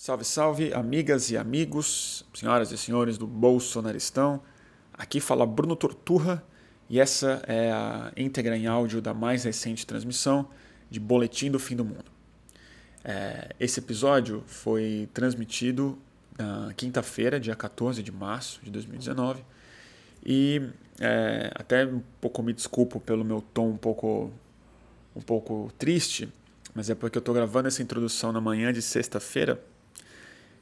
Salve, salve, amigas e amigos, senhoras e senhores do Bolsonaristão. Aqui fala Bruno Torturra e essa é a íntegra em áudio da mais recente transmissão de Boletim do Fim do Mundo. É, esse episódio foi transmitido na quinta-feira, dia 14 de março de 2019, e é, até um pouco me desculpo pelo meu tom um pouco, um pouco triste, mas é porque eu estou gravando essa introdução na manhã de sexta-feira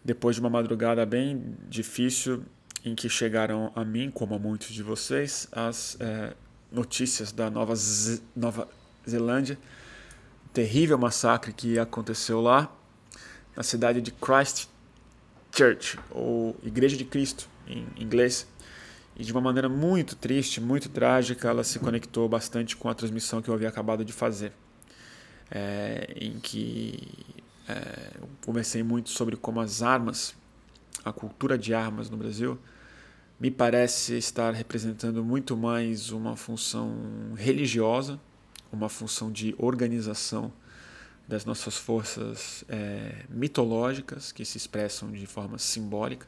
depois de uma madrugada bem difícil em que chegaram a mim, como a muitos de vocês, as é, notícias da Nova, Nova Zelândia, terrível massacre que aconteceu lá na cidade de Christchurch, ou Igreja de Cristo em inglês. E de uma maneira muito triste, muito trágica, ela se conectou bastante com a transmissão que eu havia acabado de fazer, é, em que é, eu conversei muito sobre como as armas, a cultura de armas no Brasil, me parece estar representando muito mais uma função religiosa, uma função de organização das nossas forças é, mitológicas que se expressam de forma simbólica.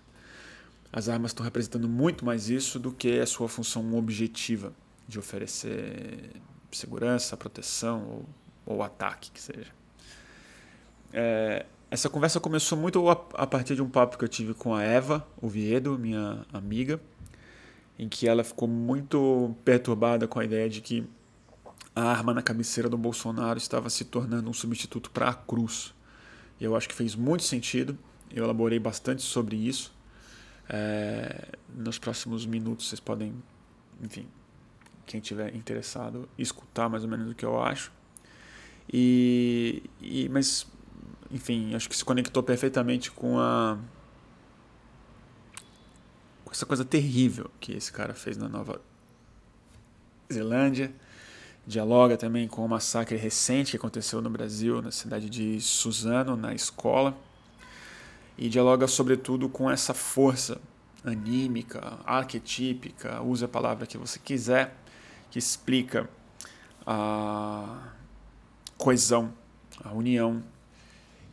As armas estão representando muito mais isso do que a sua função objetiva de oferecer segurança, proteção ou, ou ataque, que seja. É, essa conversa começou muito a, a, partir de um papo que eu tive com a Eva Oviedo, minha amiga, em que ela ficou muito perturbada com a ideia de que a arma na cabeceira do Bolsonaro estava se tornando um substituto para a cruz. Eu acho que fez muito sentido. Eu elaborei bastante sobre isso. É, nos próximos minutos vocês podem, enfim, quem tiver interessado, escutar mais ou menos o que eu acho. E, e mas enfim, acho que se conectou perfeitamente com a com essa coisa terrível que esse cara fez na Nova Zelândia. Dialoga também com o massacre recente que aconteceu no Brasil, na cidade de Suzano, na escola. E dialoga sobretudo com essa força anímica, arquetípica, use a palavra que você quiser, que explica a coesão, a união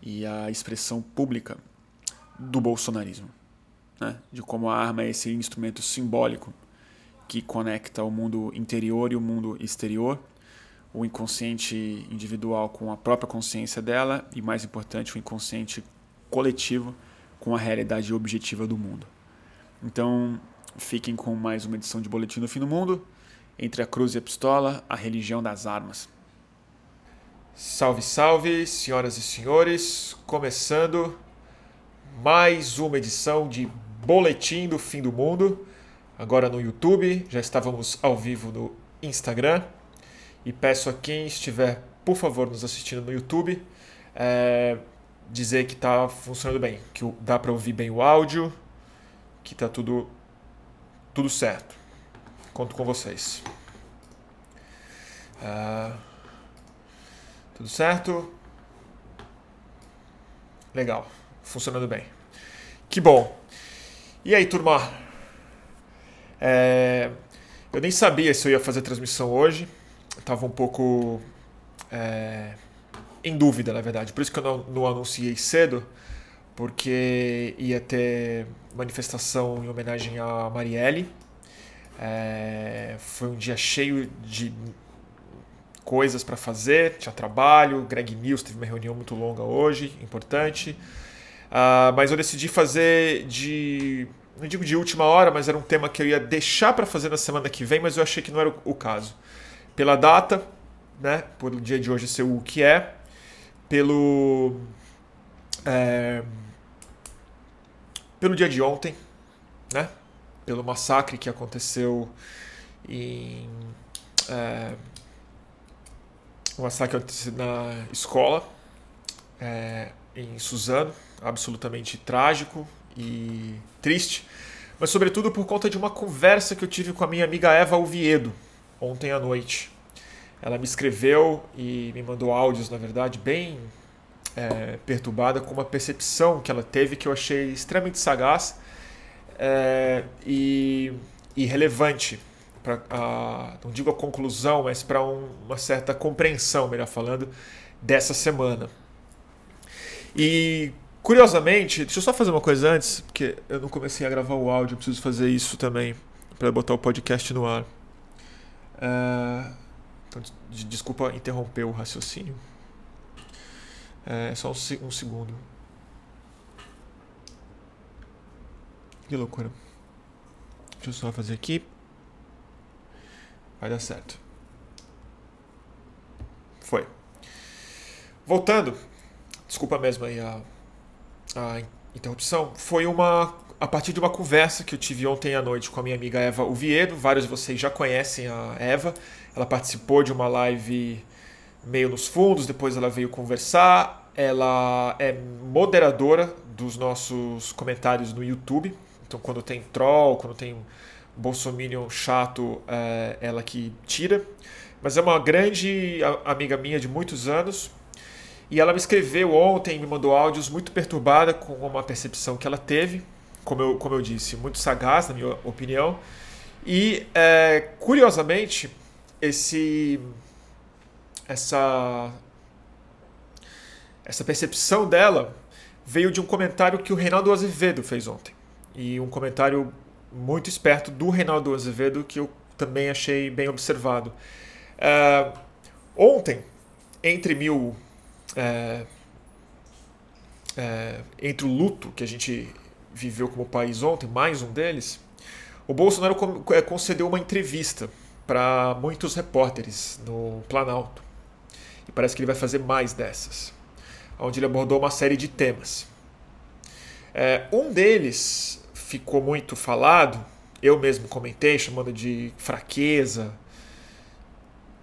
e a expressão pública do bolsonarismo, né? de como a arma é esse instrumento simbólico que conecta o mundo interior e o mundo exterior, o inconsciente individual com a própria consciência dela e, mais importante, o inconsciente coletivo com a realidade objetiva do mundo. Então, fiquem com mais uma edição de Boletim do Fim do Mundo, entre a cruz e a pistola, a religião das armas. Salve, salve, senhoras e senhores, começando mais uma edição de Boletim do Fim do Mundo, agora no YouTube, já estávamos ao vivo no Instagram, e peço a quem estiver, por favor, nos assistindo no YouTube, é, dizer que está funcionando bem, que dá para ouvir bem o áudio, que está tudo, tudo certo. Conto com vocês. Uh, tudo certo? Legal, funcionando bem. Que bom. E aí, turma? É... Eu nem sabia se eu ia fazer transmissão hoje. Estava um pouco é... em dúvida, na verdade. Por isso que eu não, não anunciei cedo, porque ia ter manifestação em homenagem a Marielle. É... Foi um dia cheio de coisas para fazer, tinha trabalho, Greg News teve uma reunião muito longa hoje, importante. Uh, mas eu decidi fazer de. Não digo de última hora, mas era um tema que eu ia deixar para fazer na semana que vem, mas eu achei que não era o, caso. Pela data, né, pelo dia de hoje ser o que é, pelo. É, pelo dia de ontem, né, pelo massacre que aconteceu em. É, um massacre na escola, é, em Suzano, absolutamente trágico e triste, mas sobretudo por conta de uma conversa que eu tive com a minha amiga Eva Oviedo ontem à noite. Ela me escreveu e me mandou áudios, na verdade, bem é, perturbada com uma percepção que ela teve que eu achei extremamente sagaz é, e, e relevante para não digo a conclusão, mas para um, uma certa compreensão, melhor falando, dessa semana. E Curiosamente, deixa eu só fazer uma coisa antes, porque eu não comecei a gravar o áudio, preciso fazer isso também para botar o podcast no ar. Uh, então, desculpa interromper o raciocínio. É só um, um segundo. Que loucura. Deixa eu só fazer aqui. Vai dar certo. Foi. Voltando. Desculpa mesmo aí a a interrupção foi uma a partir de uma conversa que eu tive ontem à noite com a minha amiga Eva Oviedo. Vários de vocês já conhecem a Eva. Ela participou de uma live meio nos fundos, depois ela veio conversar. Ela é moderadora dos nossos comentários no YouTube. Então, quando tem troll, quando tem bolsominion chato, é ela que tira. Mas é uma grande amiga minha de muitos anos. E ela me escreveu ontem, me mandou áudios muito perturbada com uma percepção que ela teve, como eu, como eu disse, muito sagaz, na minha opinião. E, é, curiosamente, esse, essa, essa percepção dela veio de um comentário que o Reinaldo Azevedo fez ontem. E um comentário muito esperto do Reinaldo Azevedo que eu também achei bem observado. É, ontem, entre mil é, é, entre o luto que a gente viveu como país ontem, mais um deles, o Bolsonaro é, concedeu uma entrevista para muitos repórteres no Planalto. E parece que ele vai fazer mais dessas, onde ele abordou uma série de temas. Um deles ficou muito falado, eu mesmo comentei, chamando de fraqueza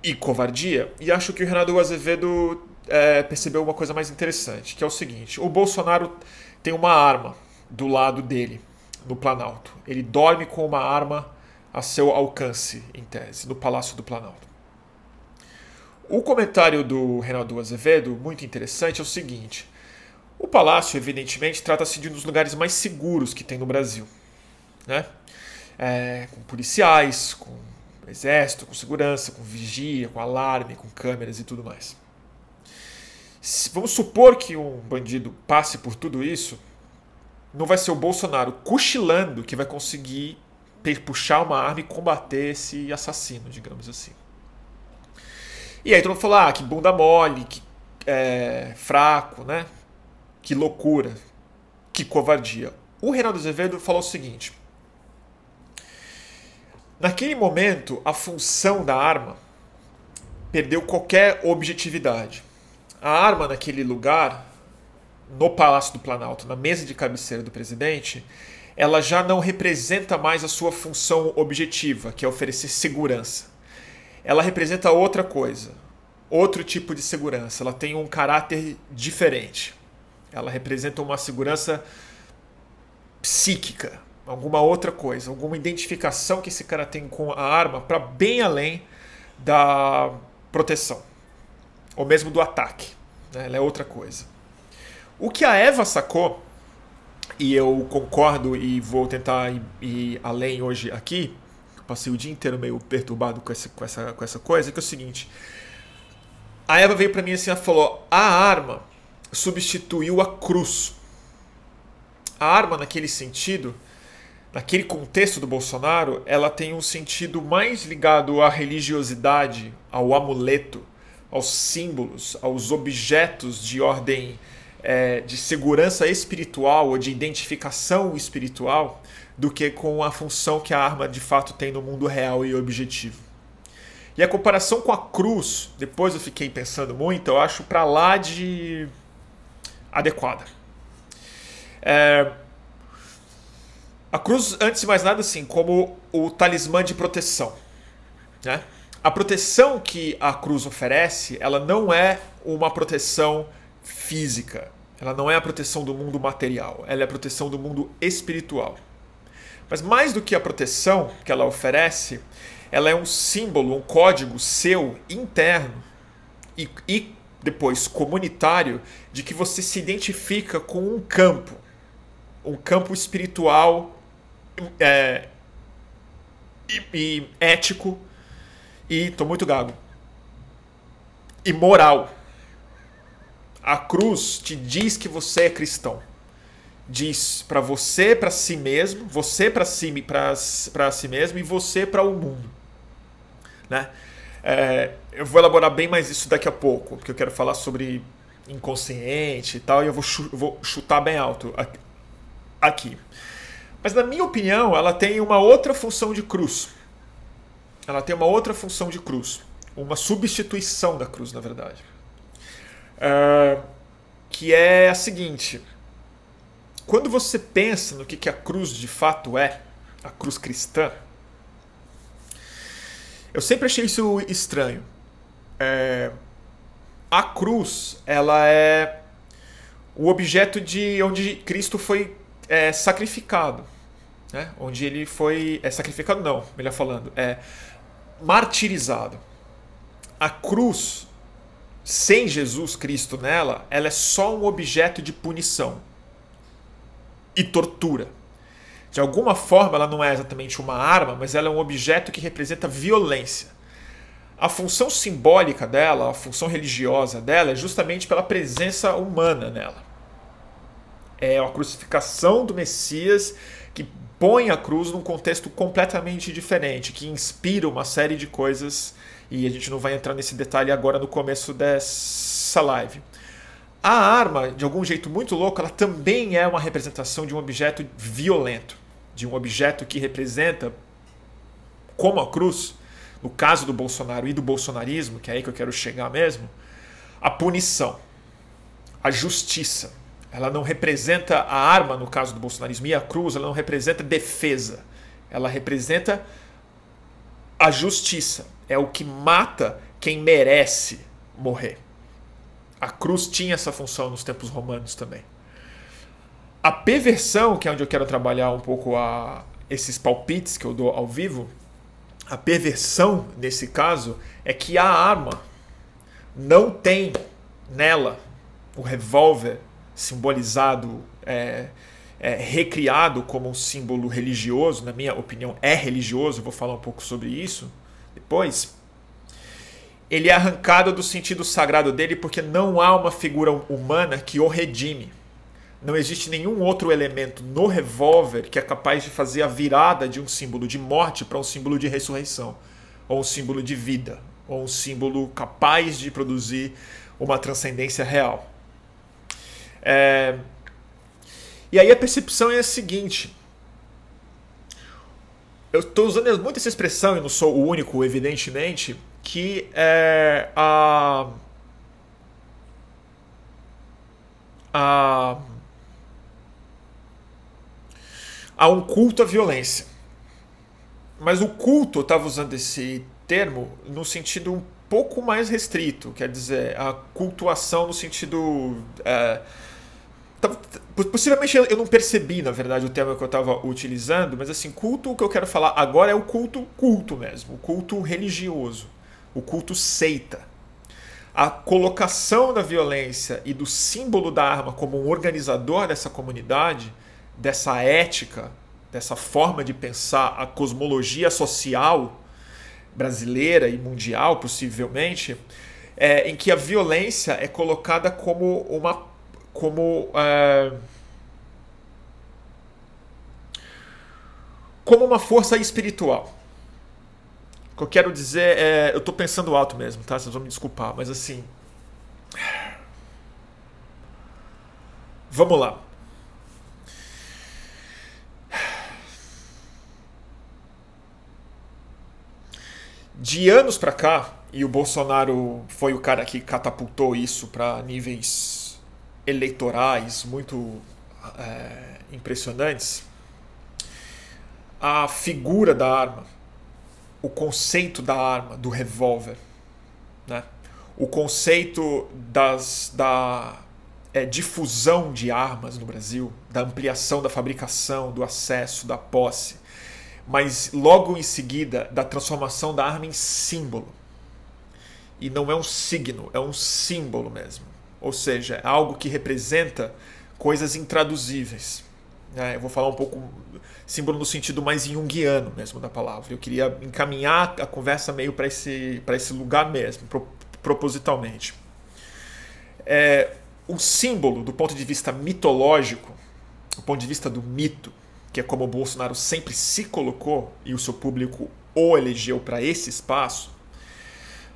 e covardia, e acho que o Renato Azevedo é, percebeu uma coisa mais interessante, que é o seguinte: o Bolsonaro tem uma arma do lado dele, no Planalto. Ele dorme com uma arma a seu alcance, em tese, no Palácio do Planalto. O comentário do Reinaldo Azevedo, muito interessante, é o seguinte: o palácio, evidentemente, trata-se de um dos lugares mais seguros que tem no Brasil. Né? É, com policiais, com exército, com segurança, com vigia, com alarme, com câmeras e tudo mais. Vamos supor que um bandido passe por tudo isso, não vai ser o Bolsonaro cochilando que vai conseguir puxar uma arma e combater esse assassino, digamos assim. E aí todo mundo falou, ah, que bunda mole, que é, fraco, né? Que loucura, que covardia. O Reinaldo Azevedo falou o seguinte: naquele momento, a função da arma perdeu qualquer objetividade a arma naquele lugar, no Palácio do Planalto, na mesa de cabeceira do presidente, ela já não representa mais a sua função objetiva, que é oferecer segurança. Ela representa outra coisa, outro tipo de segurança. Ela tem um caráter diferente. Ela representa uma segurança psíquica, alguma outra coisa, alguma identificação que esse cara tem com a arma para bem além da proteção ou mesmo do ataque. Né? Ela é outra coisa. O que a Eva sacou, e eu concordo e vou tentar ir, além hoje aqui, passei o dia inteiro meio perturbado com essa, com essa, com essa coisa, que é o seguinte. A Eva veio para mim assim, ela falou: a arma substituiu a cruz. A arma, naquele sentido, naquele contexto do Bolsonaro, ela tem um sentido mais ligado à religiosidade, ao amuleto, aos símbolos, aos objetos de ordem é, de segurança espiritual ou de identificação espiritual do que com a função que a arma de fato tem no mundo real e objetivo. E a comparação com a cruz, depois eu fiquei pensando muito, eu acho para lá de adequada. É... A cruz, antes de mais nada, assim, como o talismã de proteção. Né? a proteção que a cruz oferece, ela não é uma proteção física. Ela não é a proteção do mundo material, ela é a proteção do mundo espiritual. Mas mais do que a proteção que ela oferece, ela é um símbolo, um código seu interno e, e depois comunitário de que você se identifica com um campo, um campo espiritual é, e, e ético e tô muito gago. E moral. A cruz te diz que você é cristão. diz para você, para si mesmo, você para si, para si mesmo e você para o mundo. Né? É, eu vou elaborar bem mais isso daqui a pouco, porque eu quero falar sobre inconsciente e tal, e eu vou, vou chutar bem alto aqui. Mas na minha opinião, ela tem uma outra função de cruz. Ela tem uma outra função de cruz. Uma substituição da cruz, na verdade. É, que é a seguinte. Quando você pensa no que, que a cruz de fato é, a cruz cristã, eu sempre achei isso estranho. É, a cruz, ela é o objeto de onde Cristo foi é, sacrificado né? onde ele foi é, sacrificado, não, melhor falando, é martirizado. A cruz, sem Jesus Cristo nela, ela é só um objeto de punição e tortura. De alguma forma, ela não é exatamente uma arma, mas ela é um objeto que representa violência. A função simbólica dela, a função religiosa dela, é justamente pela presença humana nela. É a crucificação do Messias que põe a cruz num contexto completamente diferente, que inspira uma série de coisas, e a gente não vai entrar nesse detalhe agora no começo dessa live. A arma, de algum jeito muito louco, ela também é uma representação de um objeto violento, de um objeto que representa, como a cruz, no caso do Bolsonaro e do bolsonarismo, que é aí que eu quero chegar mesmo, a punição, a justiça, ela não representa a arma, no caso do bolsonarismo, e a cruz, ela não representa defesa. Ela representa a justiça. É o que mata quem merece morrer. A cruz tinha essa função nos tempos romanos também. A perversão, que é onde eu quero trabalhar um pouco a, esses palpites que eu dou ao vivo, a perversão nesse caso é que a arma não tem nela o revólver simbolizado, é, é, recriado como um símbolo religioso, na minha opinião é religioso, vou falar um pouco sobre isso depois. Ele é arrancado do sentido sagrado dele porque não há uma figura humana que o redime. Não existe nenhum outro elemento no revólver que é capaz de fazer a virada de um símbolo de morte para um símbolo de ressurreição, ou um símbolo de vida, ou um símbolo capaz de produzir uma transcendência real. É... E aí a percepção é a seguinte. Eu estou usando muito essa expressão, e não sou o único, evidentemente, que é a. a há um culto à violência. Mas o culto, eu estava usando esse termo no sentido um pouco mais restrito, quer dizer, a cultuação no sentido. É, Possivelmente eu não percebi, na verdade, o termo que eu estava utilizando, mas assim, culto, o que eu quero falar agora é o culto culto mesmo, o culto religioso, o culto seita. A colocação da violência e do símbolo da arma como um organizador dessa comunidade, dessa ética, dessa forma de pensar a cosmologia social brasileira e mundial, possivelmente, é, em que a violência é colocada como uma como é, como uma força espiritual. O que eu quero dizer é, eu estou pensando alto mesmo, tá? Vocês vão me desculpar, mas assim, vamos lá. De anos para cá, e o Bolsonaro foi o cara que catapultou isso para níveis eleitorais muito é, impressionantes, a figura da arma, o conceito da arma, do revólver, né? o conceito das, da é, difusão de armas no Brasil, da ampliação da fabricação, do acesso, da posse, mas logo em seguida da transformação da arma em símbolo. E não é um signo, é um símbolo mesmo ou seja, é algo que representa coisas intraduzíveis. É, eu vou falar um pouco símbolo no sentido mais junguiano mesmo da palavra. Eu queria encaminhar a conversa meio para esse, esse lugar mesmo, pro, propositalmente. É, símbolo, do ponto de vista mitológico, do ponto de vista do mito, que é como o Bolsonaro sempre se colocou e o seu público o elegeu para esse espaço,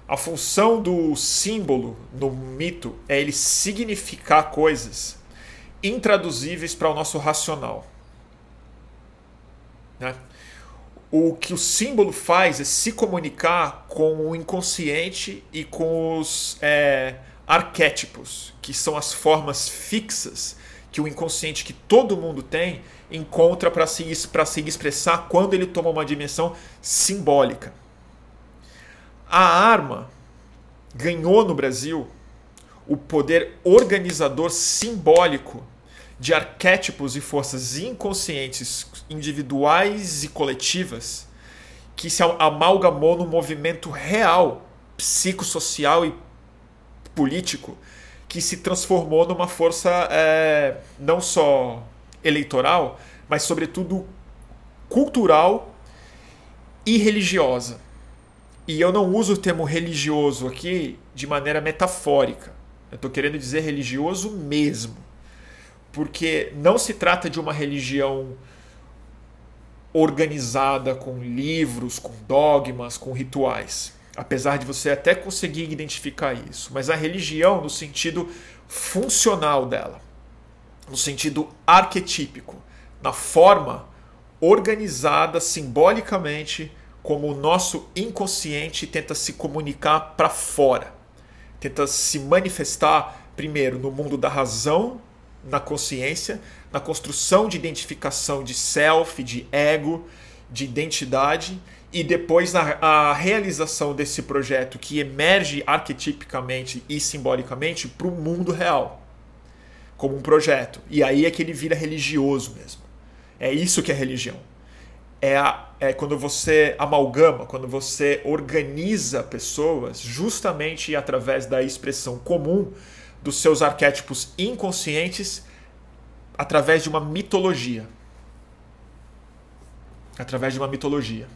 a função do símbolo no mito é ele significar coisas intraduzíveis para o nosso racional. Né? O que o símbolo faz é se comunicar com o inconsciente e com os é, arquétipos, que são as formas fixas que o inconsciente que todo mundo tem encontra para se, se expressar quando ele toma uma dimensão simbólica. A arma ganhou no Brasil o poder organizador simbólico de arquétipos e forças inconscientes, individuais e coletivas, que se amalgamou no movimento real, psicossocial e político, que se transformou numa força é, não só eleitoral, mas sobretudo cultural e religiosa. E eu não uso o termo religioso aqui de maneira metafórica. Eu estou querendo dizer religioso mesmo. Porque não se trata de uma religião organizada com livros, com dogmas, com rituais. Apesar de você até conseguir identificar isso. Mas a religião no sentido funcional dela, no sentido arquetípico, na forma organizada simbolicamente como o nosso inconsciente tenta se comunicar para fora, tenta se manifestar primeiro no mundo da razão, na consciência, na construção de identificação de self, de ego, de identidade e depois na a realização desse projeto que emerge arquetipicamente e simbolicamente para o mundo real, como um projeto. E aí é que ele vira religioso mesmo. É isso que é religião é, a, é quando você amalgama, quando você organiza pessoas justamente através da expressão comum dos seus arquétipos inconscientes através de uma mitologia. Através de uma mitologia.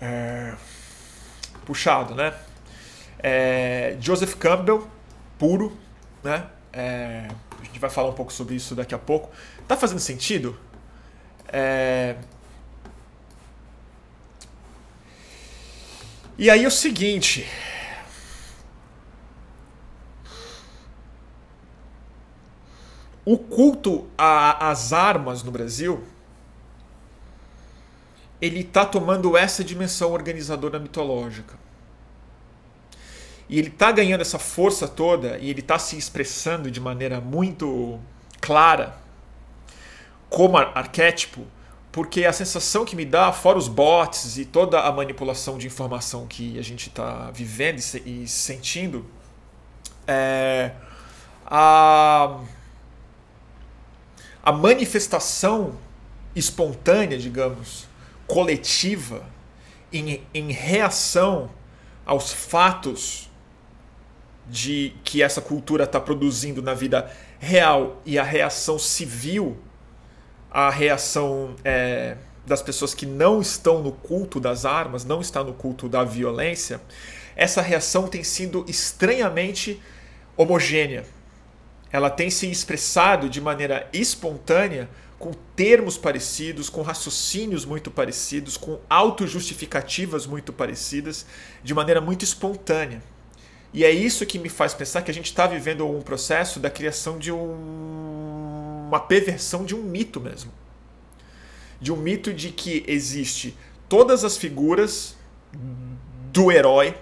É... Puxado, né? É... Joseph Campbell, puro, né? É... A gente vai falar um pouco sobre isso daqui a pouco. Tá fazendo sentido? É... E aí é o seguinte. O culto às armas no Brasil ele está tomando essa dimensão organizadora mitológica. E ele está ganhando essa força toda e ele está se expressando de maneira muito clara como arquétipo, porque a sensação que me dá, fora os bots e toda a manipulação de informação que a gente está vivendo e sentindo, é a, a manifestação espontânea, digamos, coletiva, em, em reação aos fatos de que essa cultura está produzindo na vida real e a reação civil a reação é, das pessoas que não estão no culto das armas, não está no culto da violência, essa reação tem sido estranhamente homogênea. Ela tem se expressado de maneira espontânea, com termos parecidos, com raciocínios muito parecidos, com autojustificativas muito parecidas, de maneira muito espontânea. E é isso que me faz pensar que a gente está vivendo um processo da criação de um uma perversão de um mito mesmo. De um mito de que existe todas as figuras do herói,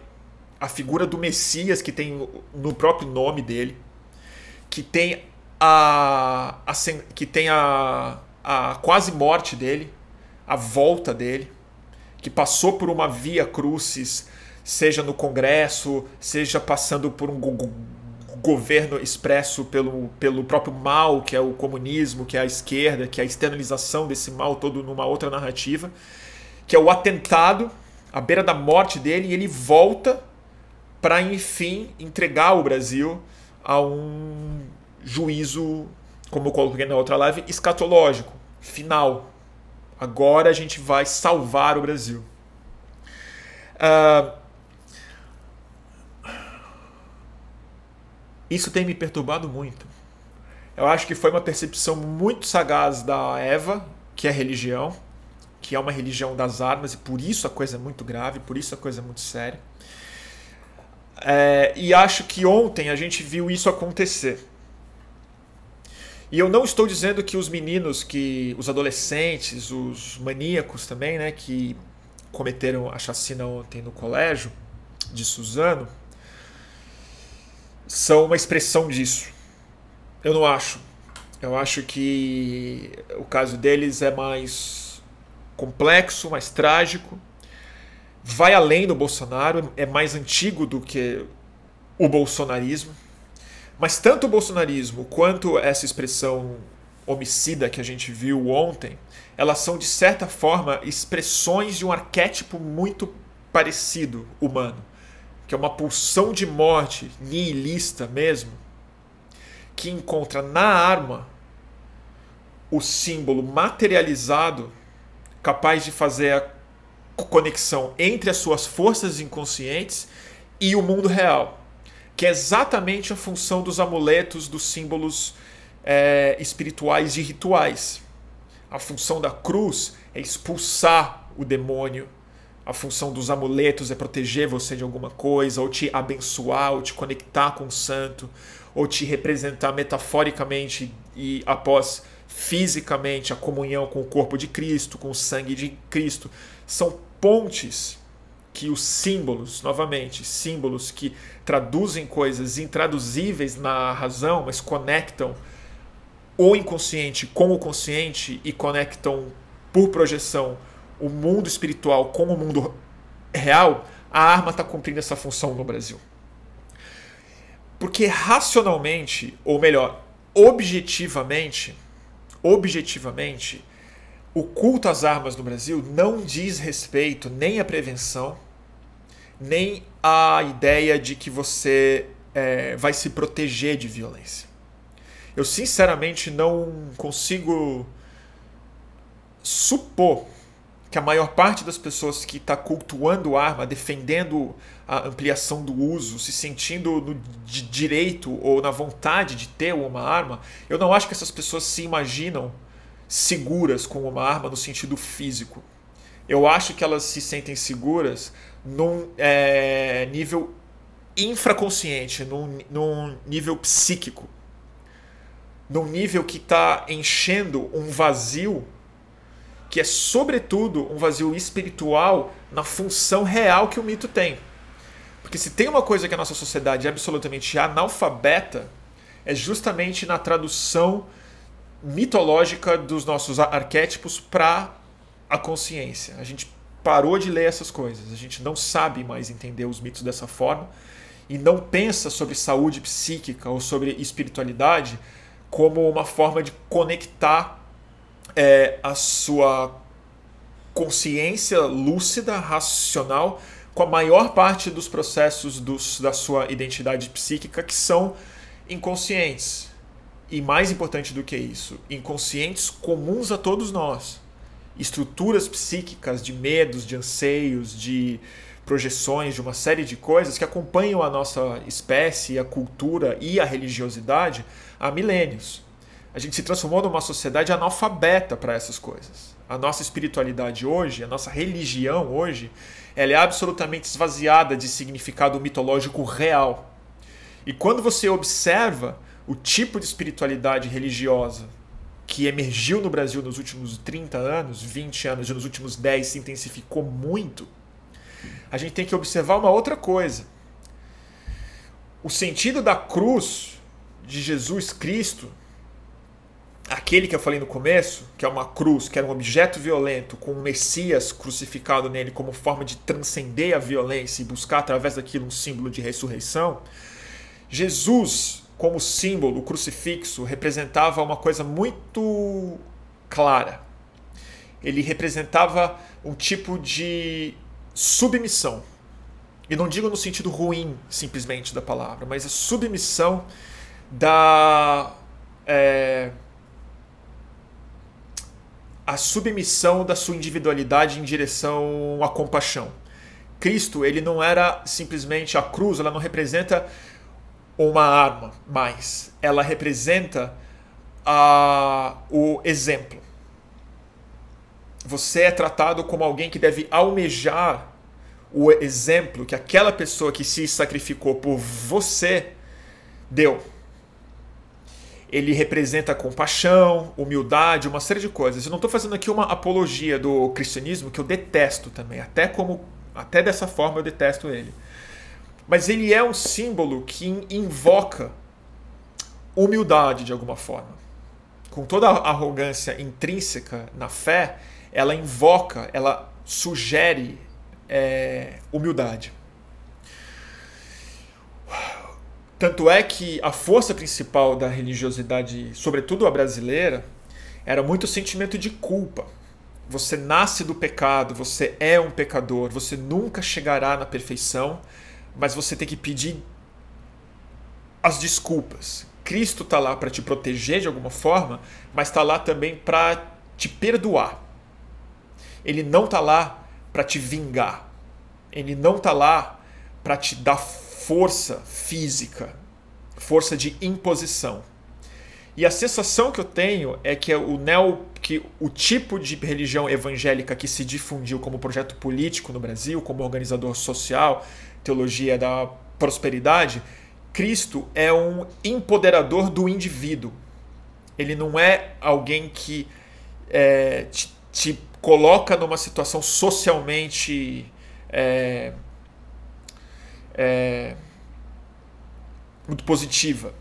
a figura do Messias que tem no próprio nome dele, que tem a, a que tem a, a quase morte dele, a volta dele, que passou por uma via crucis, seja no Congresso, seja passando por um governo expresso pelo, pelo próprio mal, que é o comunismo, que é a esquerda, que é a externalização desse mal todo numa outra narrativa, que é o atentado à beira da morte dele, e ele volta para, enfim, entregar o Brasil a um juízo, como eu coloquei na outra live, escatológico, final. Agora a gente vai salvar o Brasil. Uh, Isso tem me perturbado muito. Eu acho que foi uma percepção muito sagaz da Eva, que é religião, que é uma religião das armas, e por isso a coisa é muito grave, por isso a coisa é muito séria. É, e acho que ontem a gente viu isso acontecer. E eu não estou dizendo que os meninos, que os adolescentes, os maníacos também, né, que cometeram a chacina ontem no colégio de Suzano, são uma expressão disso. Eu não acho. Eu acho que o caso deles é mais complexo, mais trágico, vai além do Bolsonaro, é mais antigo do que o bolsonarismo. Mas tanto o bolsonarismo quanto essa expressão homicida que a gente viu ontem, elas são de certa forma expressões de um arquétipo muito parecido humano, que é uma pulsão de morte nihilista mesmo, que encontra na arma o símbolo materializado capaz de fazer a conexão entre as suas forças inconscientes e o mundo real que é exatamente a função dos amuletos, dos símbolos é, espirituais e rituais. A função da cruz é expulsar o demônio. A função dos amuletos é proteger você de alguma coisa, ou te abençoar, ou te conectar com o santo, ou te representar metaforicamente e após fisicamente a comunhão com o corpo de Cristo, com o sangue de Cristo. São pontes que os símbolos, novamente, símbolos que traduzem coisas intraduzíveis na razão, mas conectam o inconsciente com o consciente e conectam por projeção o mundo espiritual com o mundo real, a arma está cumprindo essa função no Brasil. Porque racionalmente, ou melhor, objetivamente, objetivamente, o culto às armas no Brasil não diz respeito nem à prevenção, nem a ideia de que você é, vai se proteger de violência. Eu sinceramente não consigo supor que a maior parte das pessoas que está cultuando arma, defendendo a ampliação do uso, se sentindo no direito ou na vontade de ter uma arma, eu não acho que essas pessoas se imaginam seguras com uma arma no sentido físico. Eu acho que elas se sentem seguras num é, nível infraconsciente, num, num nível psíquico, num nível que está enchendo um vazio que é, sobretudo, um vazio espiritual na função real que o mito tem. Porque se tem uma coisa que a nossa sociedade é absolutamente analfabeta, é justamente na tradução mitológica dos nossos arquétipos para a consciência. A gente parou de ler essas coisas. A gente não sabe mais entender os mitos dessa forma e não pensa sobre saúde psíquica ou sobre espiritualidade como uma forma de conectar é, a sua consciência lúcida, racional, com a maior parte dos processos dos, da sua identidade psíquica que são inconscientes. E mais importante do que isso, inconscientes comuns a todos nós estruturas psíquicas de medos, de anseios, de projeções, de uma série de coisas que acompanham a nossa espécie, a cultura e a religiosidade há milênios. A gente se transformou numa sociedade analfabeta para essas coisas. A nossa espiritualidade hoje, a nossa religião hoje, ela é absolutamente esvaziada de significado mitológico real. E quando você observa o tipo de espiritualidade religiosa que emergiu no Brasil nos últimos 30 anos, 20 anos e nos últimos 10 se intensificou muito, a gente tem que observar uma outra coisa. O sentido da cruz de Jesus Cristo, aquele que eu falei no começo, que é uma cruz, que era um objeto violento, com um Messias crucificado nele como forma de transcender a violência e buscar através daquilo um símbolo de ressurreição, Jesus como símbolo, o crucifixo representava uma coisa muito clara. Ele representava um tipo de submissão. E não digo no sentido ruim, simplesmente, da palavra, mas a submissão da. É, a submissão da sua individualidade em direção à compaixão. Cristo, ele não era simplesmente a cruz, ela não representa uma arma mais. Ela representa a, o exemplo. Você é tratado como alguém que deve almejar o exemplo que aquela pessoa que se sacrificou por você deu. Ele representa compaixão, humildade, uma série de coisas. Eu não estou fazendo aqui uma apologia do cristianismo que eu detesto também, até como até dessa forma eu detesto ele. Mas ele é um símbolo que invoca humildade de alguma forma. Com toda a arrogância intrínseca na fé, ela invoca, ela sugere é, humildade. Tanto é que a força principal da religiosidade, sobretudo a brasileira, era muito o sentimento de culpa. Você nasce do pecado, você é um pecador, você nunca chegará na perfeição, mas você tem que pedir as desculpas. Cristo está lá para te proteger de alguma forma, mas está lá também para te perdoar. Ele não está lá para te vingar. Ele não está lá para te dar força física, força de imposição. E a sensação que eu tenho é que o neo que o tipo de religião evangélica que se difundiu como projeto político no Brasil, como organizador social, teologia da prosperidade, Cristo é um empoderador do indivíduo. Ele não é alguém que é, te, te, coloca numa situação socialmente é, é, muito positiva.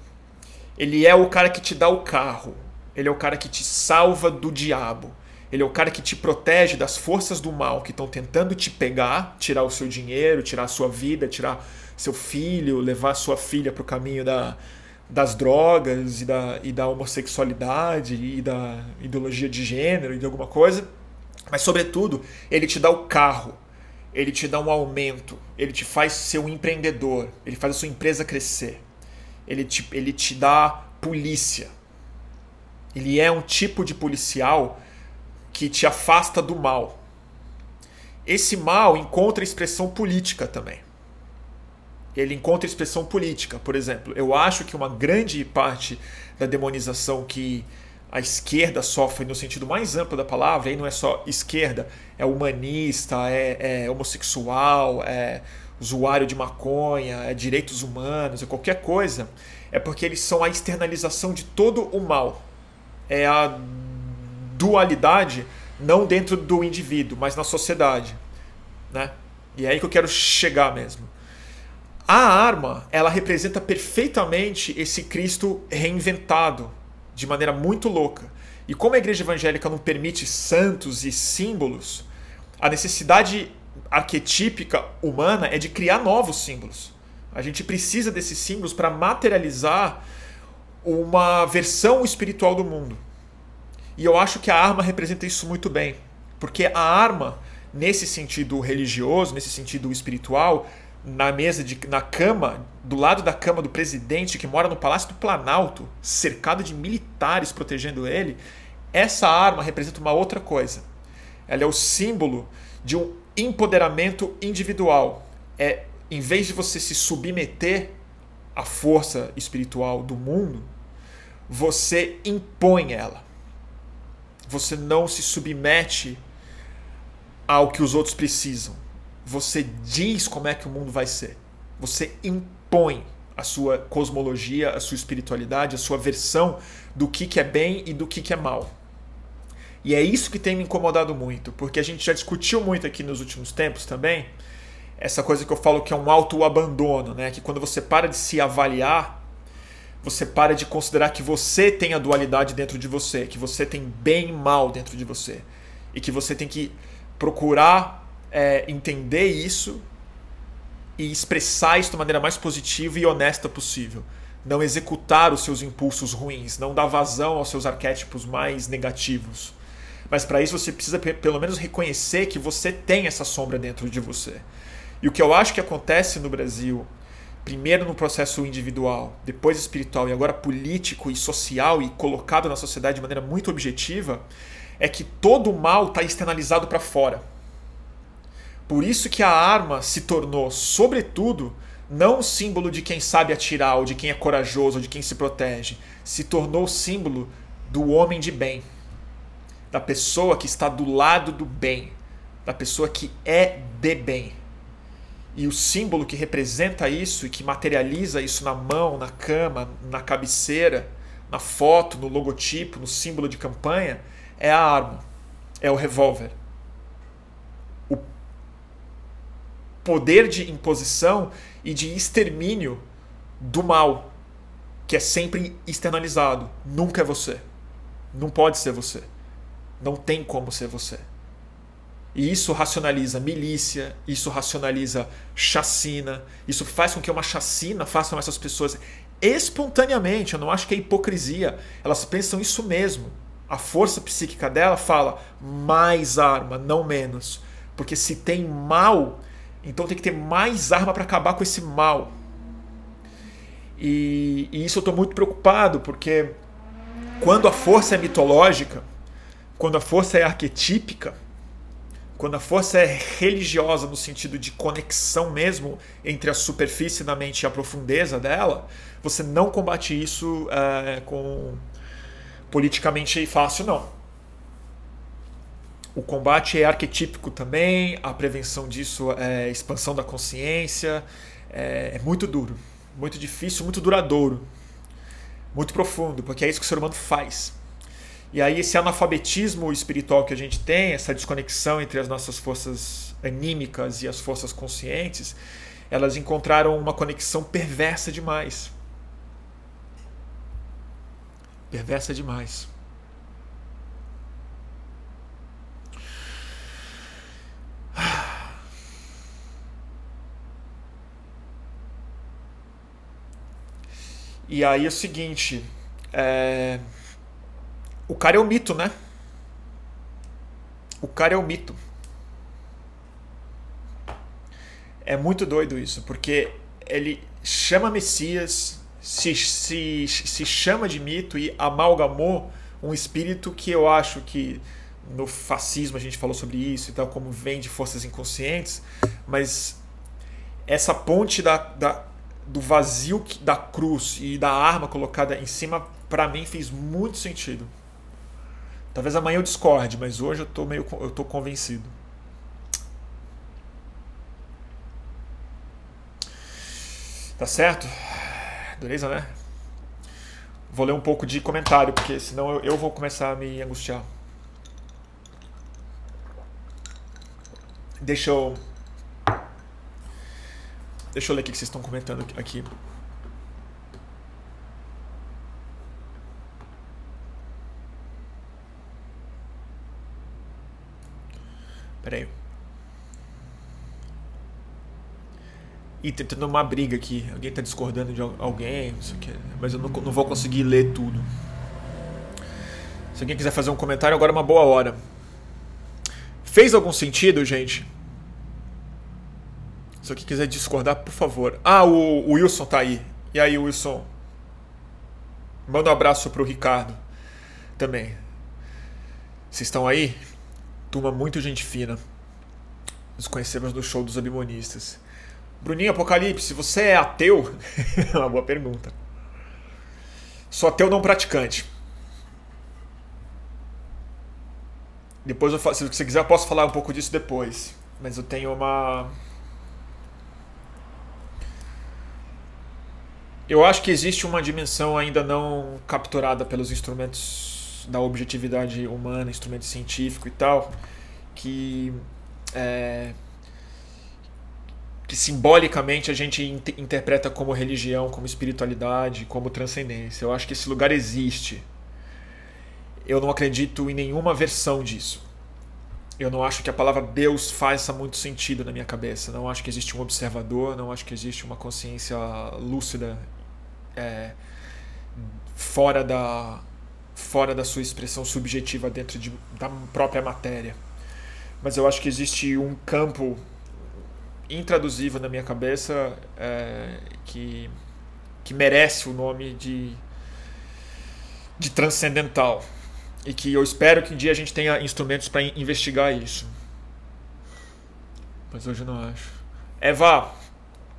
Ele é o cara que te dá o carro. Ele é o cara que te salva do diabo. Ele é o cara que te protege das forças do mal que estão tentando te pegar, tirar o seu dinheiro, tirar a sua vida, tirar seu filho, levar sua filha para o caminho da, das drogas e da, e da homossexualidade e da ideologia de gênero e de alguma coisa. Mas, sobretudo, ele te dá o carro, ele te dá um aumento, ele te faz ser um empreendedor, ele faz a sua empresa crescer ele te, ele te dá polícia. Ele é um tipo de policial que te afasta do mal. Esse mal encontra expressão política também. Ele encontra expressão política, por exemplo. Eu acho que uma grande parte da demonização que a esquerda sofre no sentido mais amplo da palavra, aí não é só esquerda, é humanista, é, é homossexual, é usuário de maconha, é direitos humanos, é qualquer coisa, é porque eles são a externalização de todo o mal. É a dualidade não dentro do indivíduo, mas na sociedade, né? E é aí que eu quero chegar mesmo. A arma, ela representa perfeitamente esse Cristo reinventado de maneira muito louca. E como a igreja evangélica não permite santos e símbolos, a necessidade arquetípica humana é de criar novos símbolos. A gente precisa desses símbolos para materializar uma versão espiritual do mundo. E eu acho que a arma representa isso muito bem. Porque a arma, nesse sentido religioso, nesse sentido espiritual, na mesa, de, na cama, do lado da cama do presidente que mora no Palácio do Planalto, cercado de militares protegendo ele, essa arma representa uma outra coisa. Ela é o símbolo de um empoderamento individual. É em vez de você se submeter à força espiritual do mundo, você impõe ela. Você não se submete ao que os outros precisam. Você diz como é que o mundo vai ser. Você impõe a sua cosmologia, a sua espiritualidade, a sua versão do que, que é bem e do que, que é mal. E é isso que tem me incomodado muito, porque a gente já discutiu muito aqui nos últimos tempos também, essa coisa que eu falo que é um autoabandono, né? Que quando você para de se avaliar, você para de considerar que você tem a dualidade dentro de você, que você tem bem e mal dentro de você. E que você tem que procurar é, entender isso e expressar isso da maneira mais positiva e honesta possível. Não executar os seus impulsos ruins, não dar vazão aos seus arquétipos mais negativos. Mas para isso você precisa pelo menos reconhecer que você tem essa sombra dentro de você. E o que eu acho que acontece no Brasil, primeiro no processo individual, depois espiritual e agora político e social e colocado na sociedade de maneira muito objetiva, é que todo o mal está externalizado para fora. Por isso que a arma se tornou, sobretudo, não símbolo de quem sabe atirar, ou de quem é corajoso, ou de quem se protege. Se tornou símbolo do homem de bem, da pessoa que está do lado do bem, da pessoa que é de bem. E o símbolo que representa isso e que materializa isso na mão, na cama, na cabeceira, na foto, no logotipo, no símbolo de campanha, é a arma, é o revólver. O poder de imposição e de extermínio do mal, que é sempre externalizado, nunca é você. Não pode ser você. Não tem como ser você. E isso racionaliza milícia, isso racionaliza chacina, isso faz com que uma chacina faça com essas pessoas espontaneamente. Eu não acho que é hipocrisia. Elas pensam isso mesmo. A força psíquica dela fala mais arma, não menos. Porque se tem mal, então tem que ter mais arma para acabar com esse mal. E, e isso eu estou muito preocupado, porque quando a força é mitológica, quando a força é arquetípica, quando a força é religiosa no sentido de conexão mesmo entre a superfície da mente e a profundeza dela, você não combate isso é, com politicamente fácil, não. O combate é arquetípico também, a prevenção disso é expansão da consciência, é, é muito duro, muito difícil, muito duradouro, muito profundo, porque é isso que o ser humano faz. E aí esse analfabetismo espiritual que a gente tem, essa desconexão entre as nossas forças anímicas e as forças conscientes, elas encontraram uma conexão perversa demais. Perversa demais. E aí é o seguinte, é... O cara é o mito, né? O cara é o mito. É muito doido isso, porque ele chama Messias, se, se, se chama de mito e amalgamou um espírito que eu acho que no fascismo a gente falou sobre isso e tal, como vem de forças inconscientes, mas essa ponte da, da, do vazio da cruz e da arma colocada em cima, para mim fez muito sentido. Talvez amanhã eu discorde, mas hoje eu tô meio eu tô convencido. Tá certo? Dureza, né? Vou ler um pouco de comentário, porque senão eu, eu vou começar a me angustiar. Deixa eu. Deixa eu ler o que vocês estão comentando aqui. Pera aí. Ih, tá tendo uma briga aqui. Alguém tá discordando de alguém, não sei o que. Mas eu não, não vou conseguir ler tudo. Se alguém quiser fazer um comentário, agora é uma boa hora. Fez algum sentido, gente? Se alguém quiser discordar, por favor. Ah, o, o Wilson tá aí. E aí, Wilson? Manda um abraço pro Ricardo também. Vocês estão aí? turma muito gente fina. Nos conhecemos no show dos abimonistas. Bruninho Apocalipse, você é ateu? é uma boa pergunta. Sou ateu não praticante. Depois eu faço, se você quiser eu posso falar um pouco disso depois, mas eu tenho uma Eu acho que existe uma dimensão ainda não capturada pelos instrumentos da objetividade humana, instrumento científico e tal, que é, que simbolicamente a gente interpreta como religião, como espiritualidade, como transcendência. Eu acho que esse lugar existe. Eu não acredito em nenhuma versão disso. Eu não acho que a palavra Deus faça muito sentido na minha cabeça. Não acho que existe um observador, não acho que existe uma consciência lúcida é, fora da, fora da sua expressão subjetiva dentro de, da própria matéria. Mas eu acho que existe um campo intraduzível na minha cabeça é, que, que merece o nome de, de transcendental. E que eu espero que um dia a gente tenha instrumentos para investigar isso. Mas hoje eu não acho. Eva,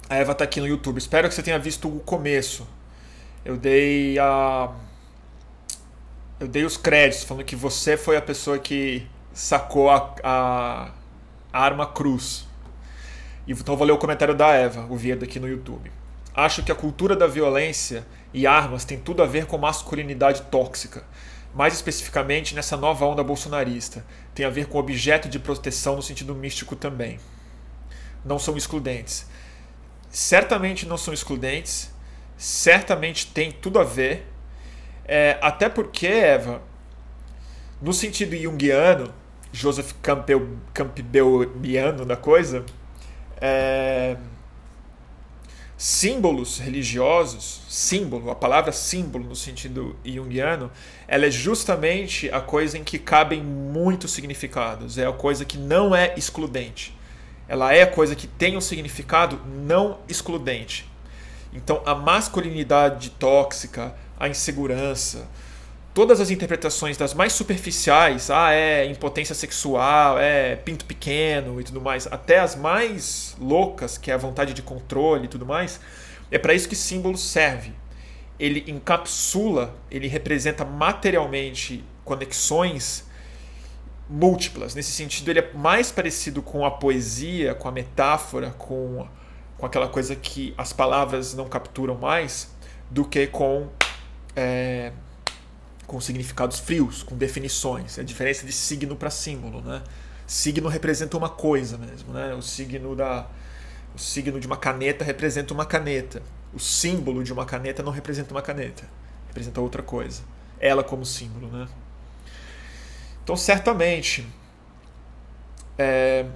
a Eva está aqui no YouTube. Espero que você tenha visto o começo. Eu dei a eu dei os créditos, falando que você foi a pessoa que sacou a, a, arma cruz. Então vou ler o comentário da Eva, o Viedo aqui no YouTube. Acho que a cultura da violência e armas tem tudo a ver com masculinidade tóxica. Mais especificamente nessa nova onda bolsonarista. Tem a ver com objeto de proteção no sentido místico também. Não são excludentes. Certamente não são excludentes. Certamente tem tudo a ver. É, até porque, Eva, no sentido junguiano, Joseph Campbell, Campbelliano da coisa, é, símbolos religiosos, símbolo, a palavra símbolo no sentido junguiano, ela é justamente a coisa em que cabem muitos significados, é a coisa que não é excludente. Ela é a coisa que tem um significado não excludente. Então, a masculinidade tóxica, a insegurança, todas as interpretações das mais superficiais, ah, é impotência sexual, é pinto pequeno e tudo mais, até as mais loucas, que é a vontade de controle e tudo mais, é para isso que símbolo serve. Ele encapsula, ele representa materialmente conexões múltiplas. Nesse sentido, ele é mais parecido com a poesia, com a metáfora, com, com aquela coisa que as palavras não capturam mais, do que com é, com significados frios, com definições. É a diferença de signo para símbolo, né? Signo representa uma coisa mesmo, né? O signo da o signo de uma caneta representa uma caneta. O símbolo de uma caneta não representa uma caneta, representa outra coisa. Ela como símbolo, né? Então, certamente. É...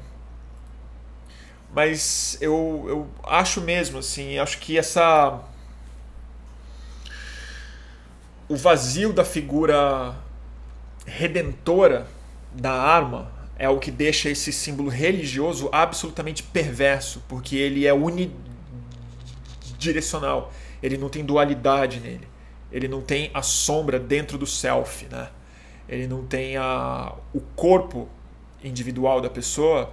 Mas eu, eu acho mesmo, assim, acho que essa o vazio da figura redentora da arma é o que deixa esse símbolo religioso absolutamente perverso, porque ele é unidirecional, ele não tem dualidade nele, ele não tem a sombra dentro do self, né? ele não tem a, o corpo individual da pessoa,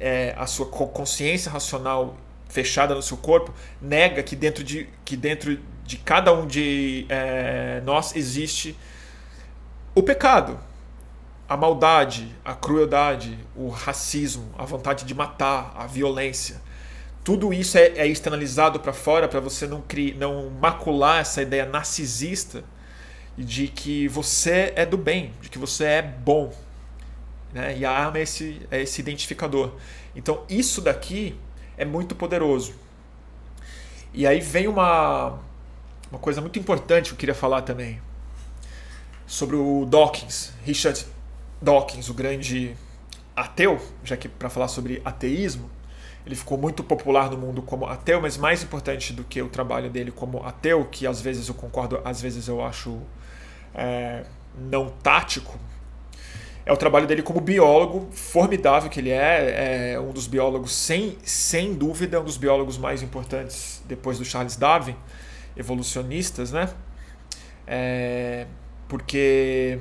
é, a sua consciência racional fechada no seu corpo, nega que dentro de, que dentro de cada um de é, nós existe o pecado, a maldade, a crueldade, o racismo, a vontade de matar, a violência. Tudo isso é, é externalizado para fora para você não, criar, não macular essa ideia narcisista de que você é do bem, de que você é bom. Né? E a arma é esse, é esse identificador. Então, isso daqui é muito poderoso. E aí vem uma, uma coisa muito importante que eu queria falar também sobre o Dawkins, Richard Dawkins, o grande ateu, já que para falar sobre ateísmo, ele ficou muito popular no mundo como ateu, mas mais importante do que o trabalho dele como ateu, que às vezes eu concordo, às vezes eu acho é, não tático, é o trabalho dele como biólogo, formidável que ele é, é um dos biólogos, sem, sem dúvida, um dos biólogos mais importantes depois do Charles Darwin evolucionistas, né? É, porque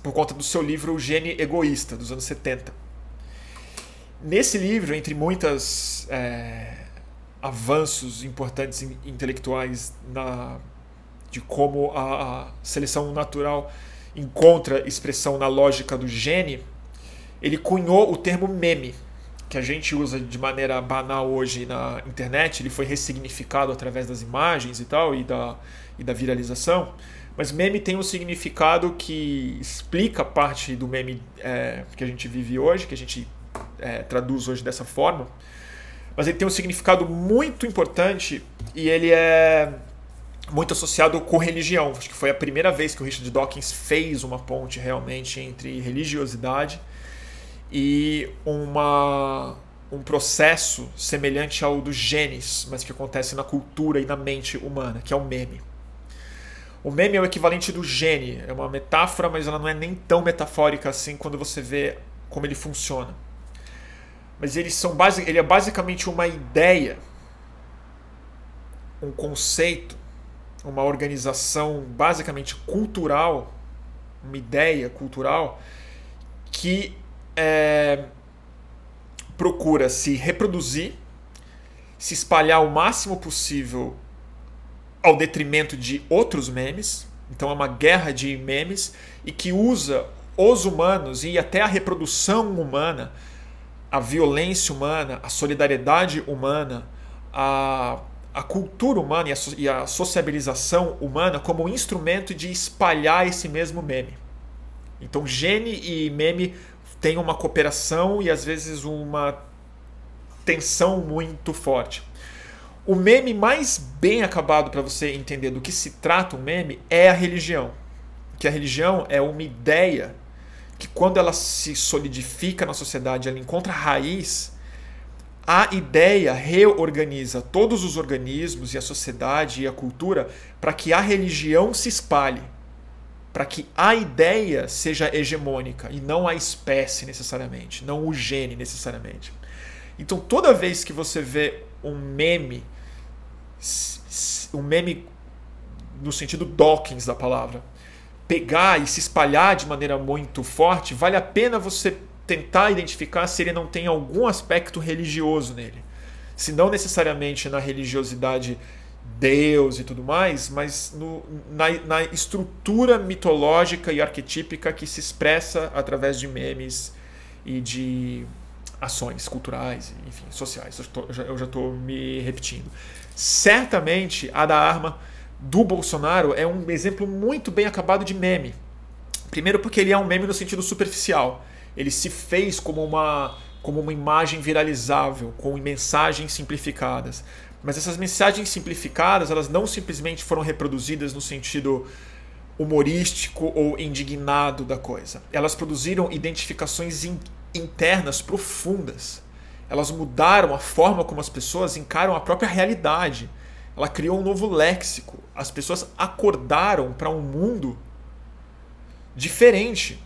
por conta do seu livro O Gene Egoísta, dos anos 70. Nesse livro, entre muitas é, avanços importantes intelectuais na, de como a, a seleção natural encontra expressão na lógica do gene, ele cunhou o termo meme que a gente usa de maneira banal hoje na internet, ele foi ressignificado através das imagens e tal, e da, e da viralização. Mas meme tem um significado que explica parte do meme é, que a gente vive hoje, que a gente é, traduz hoje dessa forma. Mas ele tem um significado muito importante e ele é muito associado com religião. Acho que foi a primeira vez que o Richard Dawkins fez uma ponte realmente entre religiosidade e uma, um processo semelhante ao dos genes, mas que acontece na cultura e na mente humana, que é o meme. O meme é o equivalente do gene, é uma metáfora, mas ela não é nem tão metafórica assim quando você vê como ele funciona. Mas eles são basic, ele é basicamente uma ideia, um conceito, uma organização basicamente cultural, uma ideia cultural que é, procura se reproduzir, se espalhar o máximo possível ao detrimento de outros memes, Então é uma guerra de memes e que usa os humanos e até a reprodução humana, a violência humana, a solidariedade humana, a, a cultura humana e a, e a sociabilização humana como um instrumento de espalhar esse mesmo meme. Então, gene e meme têm uma cooperação e às vezes uma tensão muito forte. O meme mais bem acabado para você entender do que se trata um meme é a religião. Que a religião é uma ideia que quando ela se solidifica na sociedade, ela encontra raiz, a ideia reorganiza todos os organismos e a sociedade e a cultura para que a religião se espalhe, para que a ideia seja hegemônica e não a espécie necessariamente, não o gene necessariamente. Então toda vez que você vê um meme um meme no sentido Dawkins da palavra, pegar e se espalhar de maneira muito forte, vale a pena você tentar identificar se ele não tem algum aspecto religioso nele. Se não necessariamente na religiosidade Deus e tudo mais, mas no, na, na estrutura mitológica e arquetípica que se expressa através de memes e de ações culturais, enfim, sociais. Eu já estou me repetindo. Certamente a da arma do Bolsonaro é um exemplo muito bem acabado de meme. Primeiro porque ele é um meme no sentido superficial. Ele se fez como uma, como uma imagem viralizável, com mensagens simplificadas. Mas essas mensagens simplificadas, elas não simplesmente foram reproduzidas no sentido humorístico ou indignado da coisa. Elas produziram identificações in internas profundas elas mudaram a forma como as pessoas encaram a própria realidade. Ela criou um novo léxico. As pessoas acordaram para um mundo diferente,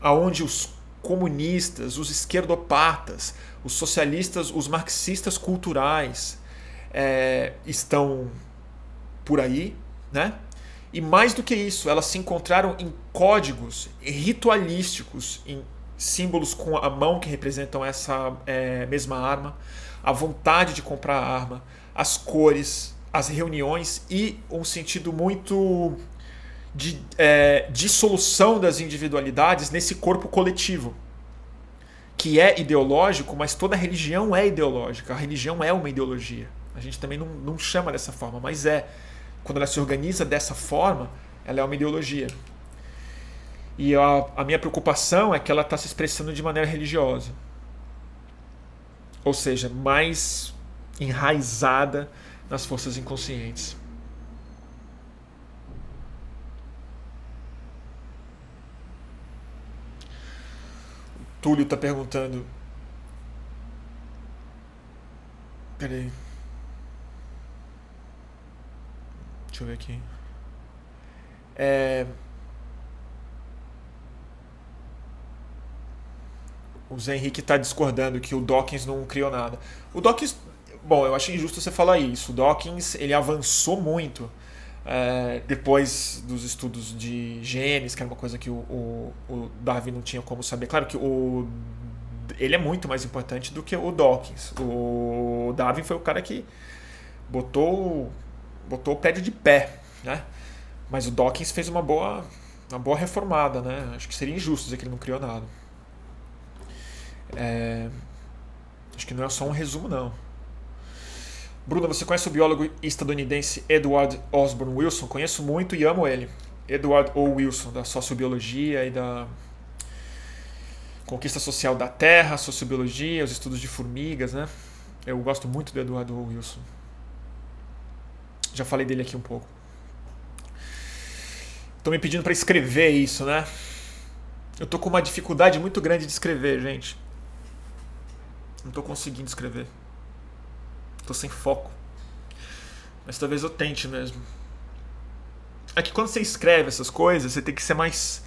aonde os comunistas, os esquerdopatas, os socialistas, os marxistas culturais é, estão por aí, né? E mais do que isso, elas se encontraram em códigos ritualísticos, em símbolos com a mão que representam essa é, mesma arma, a vontade de comprar a arma, as cores, as reuniões e um sentido muito de é, dissolução das individualidades nesse corpo coletivo, que é ideológico, mas toda religião é ideológica. A religião é uma ideologia. A gente também não, não chama dessa forma, mas é. Quando ela se organiza dessa forma, ela é uma ideologia. E a, a minha preocupação é que ela está se expressando de maneira religiosa. Ou seja, mais enraizada nas forças inconscientes. Túlio está perguntando. Peraí. Deixa eu ver aqui. É. o Zé Henrique está discordando que o Dawkins não criou nada. O Dawkins, bom, eu acho injusto você falar isso. O Dawkins ele avançou muito é, depois dos estudos de genes, que era uma coisa que o, o, o, Darwin não tinha como saber. Claro que o, ele é muito mais importante do que o Dawkins. O Darwin foi o cara que botou, botou o prédio de pé, né? Mas o Dawkins fez uma boa, uma boa reformada, né? Acho que seria injusto dizer que ele não criou nada. É... Acho que não é só um resumo, não. Bruna, você conhece o biólogo estadunidense Edward Osborne Wilson? Conheço muito e amo ele. Edward O. Wilson, da sociobiologia e da conquista social da Terra, sociobiologia, os estudos de formigas, né? Eu gosto muito do Edward O. Wilson. Já falei dele aqui um pouco. Estão me pedindo para escrever isso, né? Eu tô com uma dificuldade muito grande de escrever, gente. Não estou conseguindo escrever. Estou sem foco. Mas talvez eu tente mesmo. É que quando você escreve essas coisas, você tem que ser mais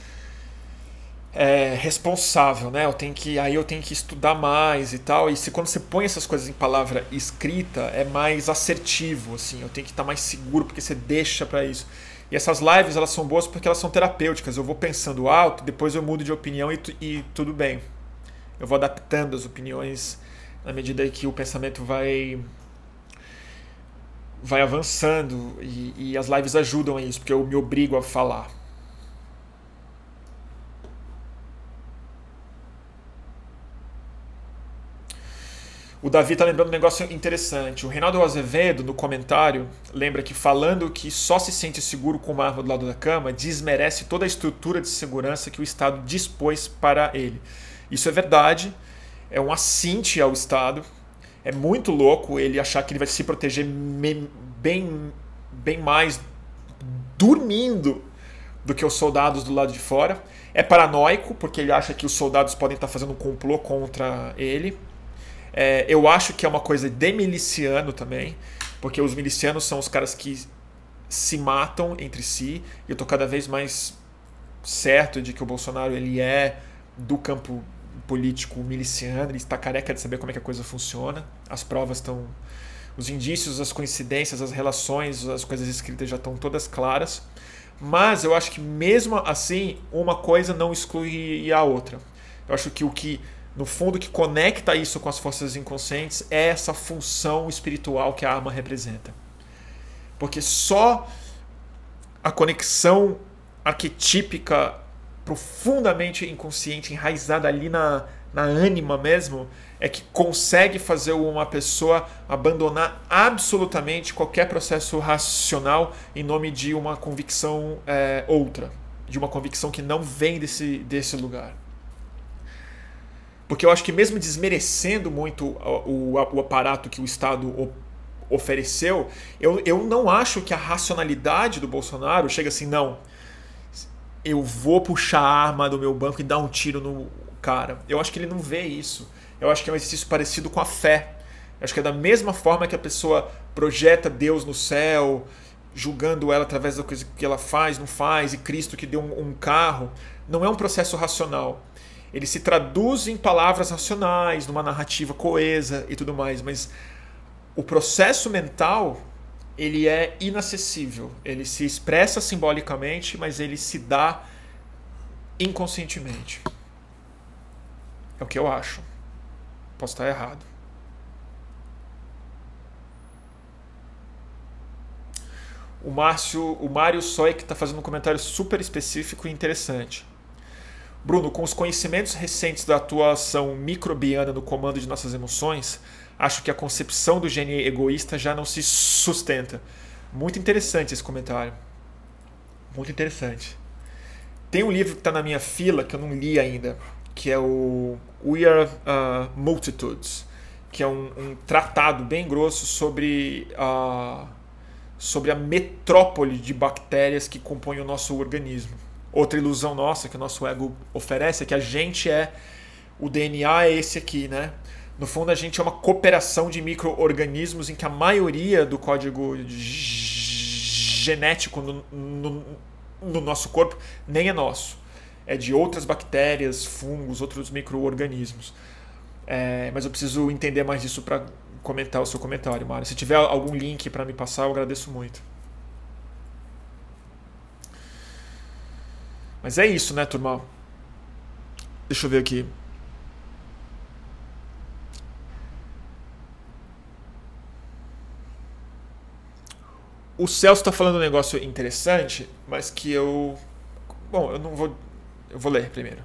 é, responsável, né? Eu tenho que, aí eu tenho que estudar mais e tal. E se quando você põe essas coisas em palavra escrita, é mais assertivo, assim. Eu tenho que estar mais seguro porque você deixa para isso. E essas lives elas são boas porque elas são terapêuticas. Eu vou pensando alto, depois eu mudo de opinião e, e tudo bem. Eu vou adaptando as opiniões na medida que o pensamento vai vai avançando e, e as lives ajudam a isso, porque eu me obrigo a falar. O Davi está lembrando um negócio interessante. O Reinaldo Azevedo, no comentário, lembra que falando que só se sente seguro com uma arma do lado da cama, desmerece toda a estrutura de segurança que o Estado dispôs para ele. Isso é verdade, é um assinte ao Estado. É muito louco ele achar que ele vai se proteger bem, bem mais dormindo do que os soldados do lado de fora. É paranoico, porque ele acha que os soldados podem estar fazendo um complô contra ele é, eu acho que é uma coisa de miliciano também, porque os milicianos são os caras que se matam entre si. Eu tô cada vez mais certo de que o Bolsonaro ele é do campo político miliciano, ele está careca de saber como é que a coisa funciona. As provas estão os indícios, as coincidências, as relações, as coisas escritas já estão todas claras. Mas eu acho que mesmo assim, uma coisa não exclui a outra. Eu acho que o que no fundo, que conecta isso com as forças inconscientes é essa função espiritual que a arma representa. Porque só a conexão arquetípica profundamente inconsciente, enraizada ali na, na ânima mesmo, é que consegue fazer uma pessoa abandonar absolutamente qualquer processo racional em nome de uma convicção é, outra, de uma convicção que não vem desse, desse lugar. Porque eu acho que mesmo desmerecendo muito o, o, o aparato que o Estado ofereceu, eu, eu não acho que a racionalidade do Bolsonaro chega assim, não, eu vou puxar a arma do meu banco e dar um tiro no cara. Eu acho que ele não vê isso. Eu acho que é um exercício parecido com a fé. Eu acho que é da mesma forma que a pessoa projeta Deus no céu, julgando ela através da coisa que ela faz, não faz, e Cristo que deu um, um carro. Não é um processo racional ele se traduz em palavras racionais, numa narrativa coesa e tudo mais, mas o processo mental ele é inacessível. Ele se expressa simbolicamente, mas ele se dá inconscientemente. É o que eu acho. Posso estar errado. O Márcio, o Mário Soik está fazendo um comentário super específico e interessante. Bruno, com os conhecimentos recentes da atuação microbiana no comando de nossas emoções, acho que a concepção do gene egoísta já não se sustenta. Muito interessante esse comentário. Muito interessante. Tem um livro que está na minha fila que eu não li ainda, que é o We Are uh, Multitudes, que é um, um, tratado bem grosso sobre a, sobre a metrópole de bactérias que compõem o nosso organismo. Outra ilusão nossa que o nosso ego oferece é que a gente é. O DNA é esse aqui, né? No fundo, a gente é uma cooperação de micro-organismos em que a maioria do código genético no, no, no nosso corpo nem é nosso. É de outras bactérias, fungos, outros micro-organismos. É, mas eu preciso entender mais disso para comentar o seu comentário, Mário. Se tiver algum link para me passar, eu agradeço muito. Mas é isso, né, turma? Deixa eu ver aqui. O Celso está falando um negócio interessante, mas que eu. Bom, eu não vou. Eu vou ler primeiro.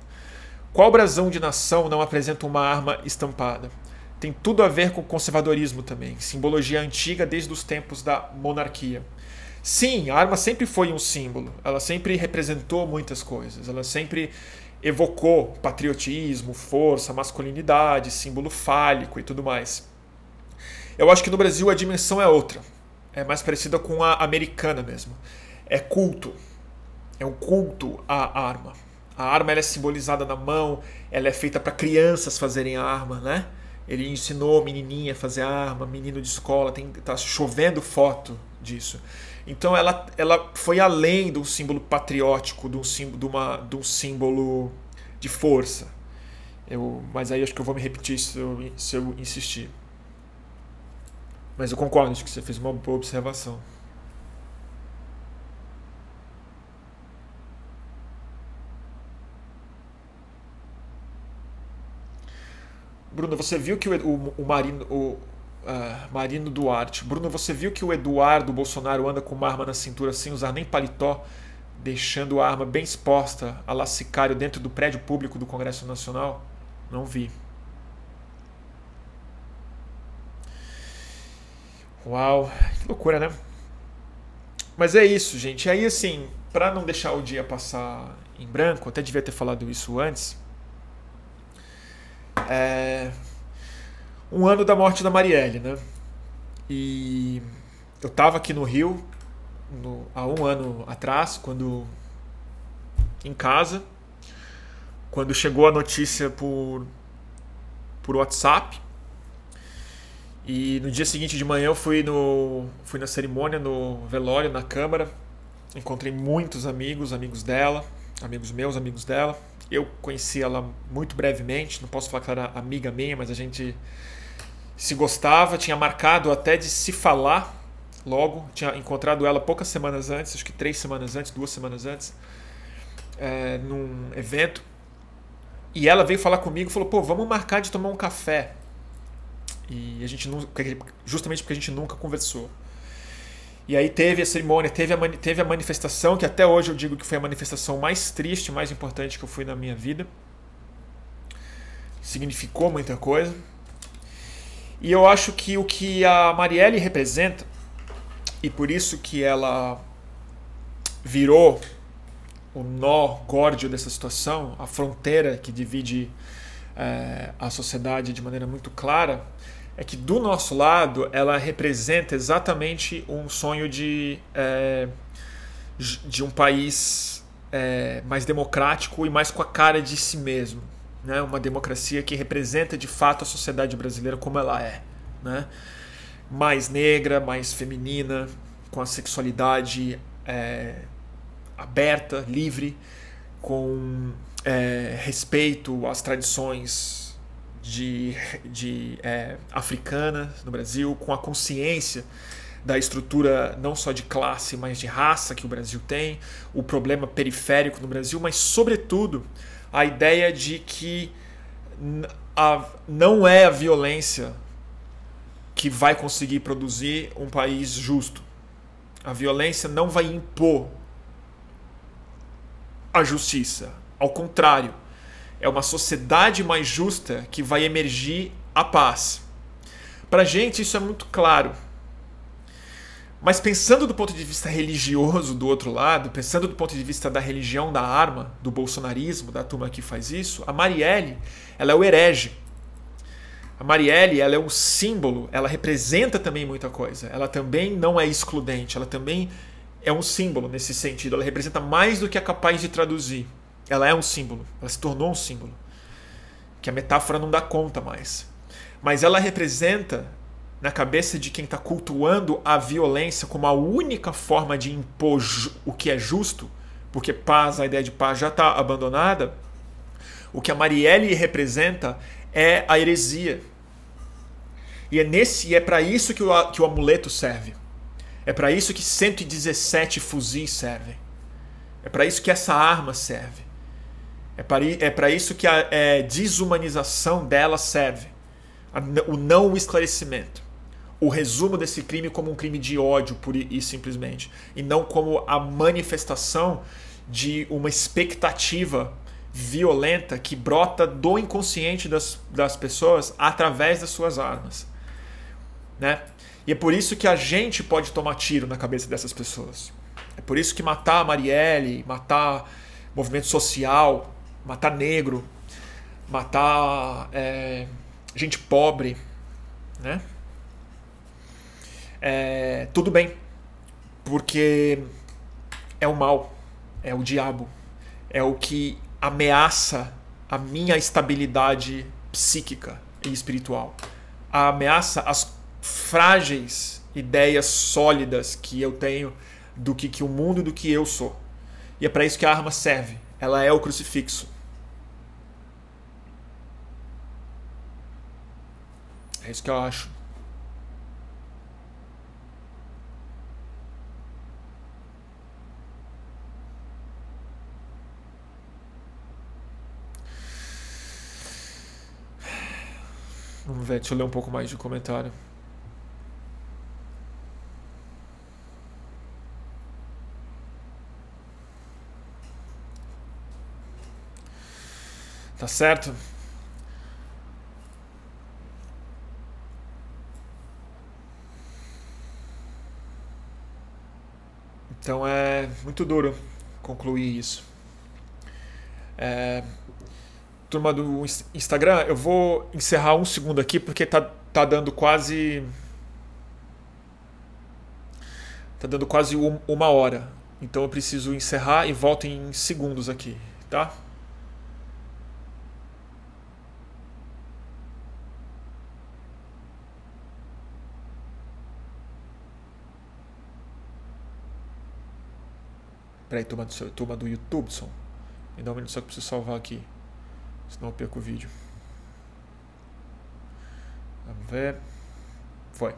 Qual brasão de nação não apresenta uma arma estampada? Tem tudo a ver com conservadorismo também, simbologia antiga desde os tempos da monarquia. Sim, a arma sempre foi um símbolo. Ela sempre representou muitas coisas. Ela sempre evocou patriotismo, força, masculinidade, símbolo fálico e tudo mais. Eu acho que no Brasil a dimensão é outra. É mais parecida com a americana mesmo. É culto. É um culto à arma. A arma é simbolizada na mão, ela é feita para crianças fazerem arma, né? Ele ensinou menininha a fazer arma, menino de escola, tem, tá chovendo foto disso. Então ela, ela foi além do símbolo patriótico, do símbolo, de, uma, de um símbolo de força. Eu, mas aí acho que eu vou me repetir se eu, se eu insistir. Mas eu concordo, acho que você fez uma boa observação. Bruno, você viu que o, o, o Marino. O, Uh, Marino Duarte. Bruno, você viu que o Eduardo Bolsonaro anda com uma arma na cintura sem usar nem paletó, deixando a arma bem exposta a lacicário dentro do prédio público do Congresso Nacional? Não vi. Uau, que loucura, né? Mas é isso, gente. Aí, assim, para não deixar o dia passar em branco, até devia ter falado isso antes. É... Um ano da morte da Marielle, né? E eu tava aqui no Rio no... há um ano atrás, quando em casa, quando chegou a notícia por por WhatsApp e no dia seguinte de manhã eu fui, no, fui na cerimônia, no velório, na Câmara. Encontrei muitos amigos, amigos dela, amigos meus, amigos dela. Eu conheci ela muito brevemente, não posso falar que ela era amiga minha, mas a gente se gostava, tinha marcado até de se falar logo. Tinha encontrado ela poucas semanas antes, acho que três semanas antes, duas semanas antes, é, num evento. E ela veio falar comigo e falou: pô, vamos marcar de tomar um café. E a gente não, justamente porque a gente nunca conversou. E aí teve a cerimônia, teve a, teve a manifestação, que até hoje eu digo que foi a manifestação mais triste, mais importante que eu fui na minha vida. Significou muita coisa. E eu acho que o que a Marielle representa, e por isso que ela virou o nó górdio dessa situação, a fronteira que divide é, a sociedade de maneira muito clara, é que do nosso lado ela representa exatamente um sonho de, é, de um país é, mais democrático e mais com a cara de si mesmo. Né? Uma democracia que representa de fato a sociedade brasileira como ela é. Né? Mais negra, mais feminina, com a sexualidade é, aberta, livre, com é, respeito às tradições de, de é, africana no Brasil, com a consciência da estrutura não só de classe, mas de raça que o Brasil tem, o problema periférico no Brasil, mas, sobretudo, a ideia de que a, não é a violência que vai conseguir produzir um país justo. A violência não vai impor a justiça. Ao contrário, é uma sociedade mais justa que vai emergir a paz. Para gente isso é muito claro. Mas pensando do ponto de vista religioso do outro lado, pensando do ponto de vista da religião da arma, do bolsonarismo, da turma que faz isso, a Marielle, ela é o herege. A Marielle, ela é um símbolo, ela representa também muita coisa. Ela também não é excludente, ela também é um símbolo nesse sentido. Ela representa mais do que é capaz de traduzir. Ela é um símbolo, ela se tornou um símbolo. Que a metáfora não dá conta mais. Mas ela representa, na cabeça de quem está cultuando a violência como a única forma de impor o que é justo, porque paz, a ideia de paz já está abandonada, o que a Marielle representa é a heresia. E é nesse, é para isso que o, que o amuleto serve. É para isso que 117 fuzis servem. É para isso que essa arma serve. É para é isso que a é, desumanização dela serve. o não esclarecimento. O resumo desse crime como um crime de ódio, pura e simplesmente. E não como a manifestação de uma expectativa violenta que brota do inconsciente das, das pessoas através das suas armas. Né? E é por isso que a gente pode tomar tiro na cabeça dessas pessoas. É por isso que matar a Marielle, matar movimento social, matar negro, matar é, gente pobre, né? É, tudo bem, porque é o mal, é o diabo, é o que ameaça a minha estabilidade psíquica e espiritual, ameaça as frágeis ideias sólidas que eu tenho do que, que o mundo do que eu sou. E é para isso que a arma serve. Ela é o crucifixo. É isso que eu acho. Vamos ver, deixa eu ler um pouco mais de comentário. Tá certo? Então é muito duro concluir isso. É, turma do Instagram, eu vou encerrar um segundo aqui porque tá, tá dando quase. Tá dando quase uma hora. Então eu preciso encerrar e volto em segundos aqui, tá? Peraí, turma do, turma do YouTube, som. Me dá um minuto só que eu preciso salvar aqui. Senão eu perco o vídeo. Vamos ver. Foi.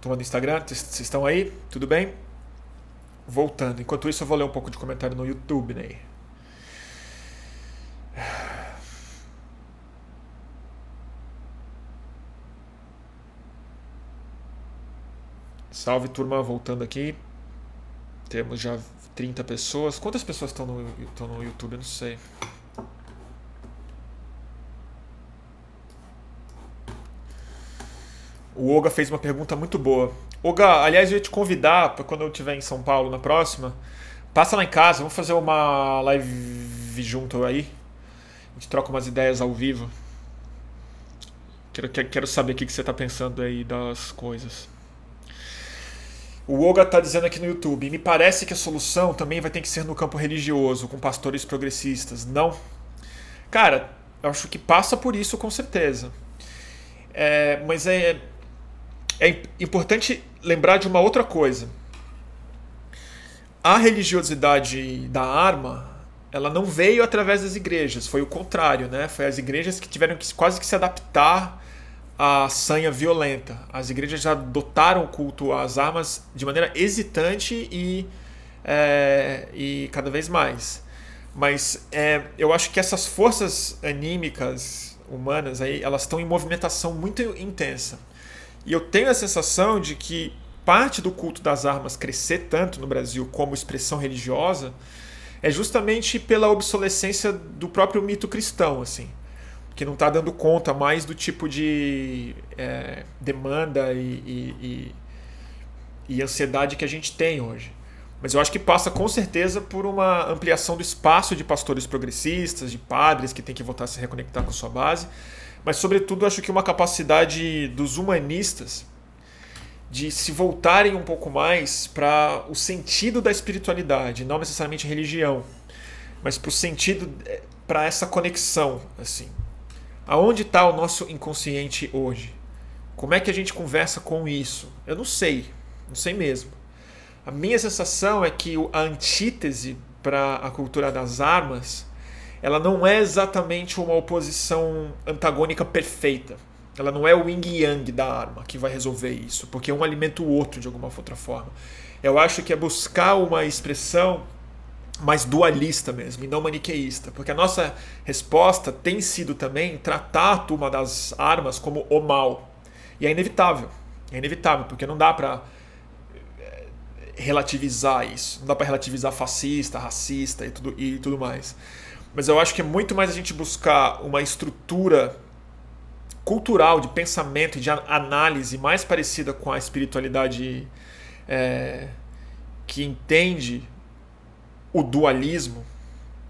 Turma do Instagram, vocês estão aí? Tudo bem? Voltando. Enquanto isso, eu vou ler um pouco de comentário no YouTube, né? Salve turma, voltando aqui. Temos já 30 pessoas. Quantas pessoas estão no, estão no YouTube? Eu não sei. O Oga fez uma pergunta muito boa. Oga, aliás, eu ia te convidar para quando eu estiver em São Paulo na próxima. Passa lá em casa, vamos fazer uma live junto aí. A gente troca umas ideias ao vivo. Quero, quero saber o que você está pensando aí das coisas. O Oga está dizendo aqui no YouTube: me parece que a solução também vai ter que ser no campo religioso, com pastores progressistas. Não? Cara, eu acho que passa por isso com certeza. É, mas é, é importante lembrar de uma outra coisa. A religiosidade da arma, ela não veio através das igrejas, foi o contrário, né? Foi as igrejas que tiveram que quase que se adaptar à sanha violenta. As igrejas já adotaram o culto às armas de maneira hesitante e, é, e cada vez mais. Mas é, eu acho que essas forças anímicas humanas aí, elas estão em movimentação muito intensa. E eu tenho a sensação de que parte do culto das armas crescer tanto no Brasil como expressão religiosa é justamente pela obsolescência do próprio mito cristão, assim, que não está dando conta mais do tipo de é, demanda e, e, e, ansiedade que a gente tem hoje. Mas eu acho que passa com certeza por uma ampliação do espaço de pastores progressistas, de padres que têm que voltar a se reconectar com sua base mas sobretudo acho que uma capacidade dos humanistas de se voltarem um pouco mais para o sentido da espiritualidade, não necessariamente religião, mas para o sentido eh, para essa conexão, assim. Aonde está o nosso inconsciente hoje? Como é que a gente conversa com isso? Eu não sei, não sei mesmo. A minha sensação é que a antítese para a cultura das armas ela não é exatamente uma oposição antagônica perfeita. Ela não é o yin yang da arma que vai resolver isso, porque um alimenta o outro de alguma outra forma. Eu acho que é buscar uma expressão mais dualista mesmo, e não maniqueísta, porque a nossa resposta tem sido também tratar a turma das armas como o mal. E é inevitável. É inevitável, porque não dá para eh, relativizar isso. Não dá para relativizar fascista, racista e tudo, e tudo mais. Mas eu acho que é muito mais a gente buscar uma estrutura cultural de pensamento e de análise mais parecida com a espiritualidade é, que entende o dualismo,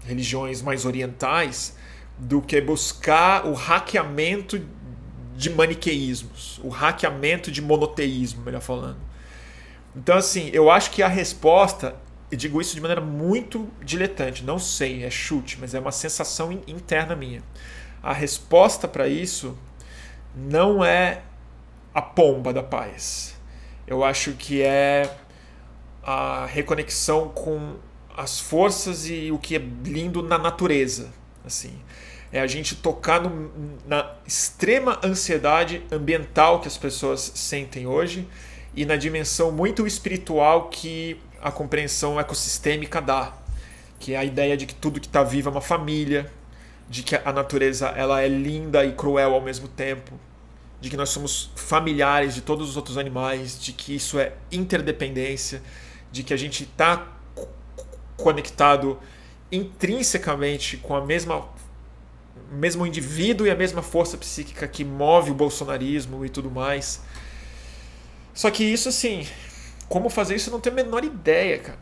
religiões mais orientais, do que buscar o hackeamento de maniqueísmos, o hackeamento de monoteísmo, melhor falando. Então, assim, eu acho que a resposta eu digo isso de maneira muito diletante, não sei, é chute, mas é uma sensação interna minha. A resposta para isso não é a pomba da paz. Eu acho que é a reconexão com as forças e o que é lindo na natureza, assim. É a gente tocar no, na extrema ansiedade ambiental que as pessoas sentem hoje e na dimensão muito espiritual que a compreensão ecossistêmica dá, que é a ideia de que tudo que está vivo é uma família, de que a natureza ela é linda e cruel ao mesmo tempo, de que nós somos familiares de todos os outros animais, de que isso é interdependência, de que a gente está conectado intrinsecamente com a mesma mesmo indivíduo e a mesma força psíquica que move o bolsonarismo e tudo mais. Só que isso assim, como fazer isso eu não tenho a menor ideia, cara.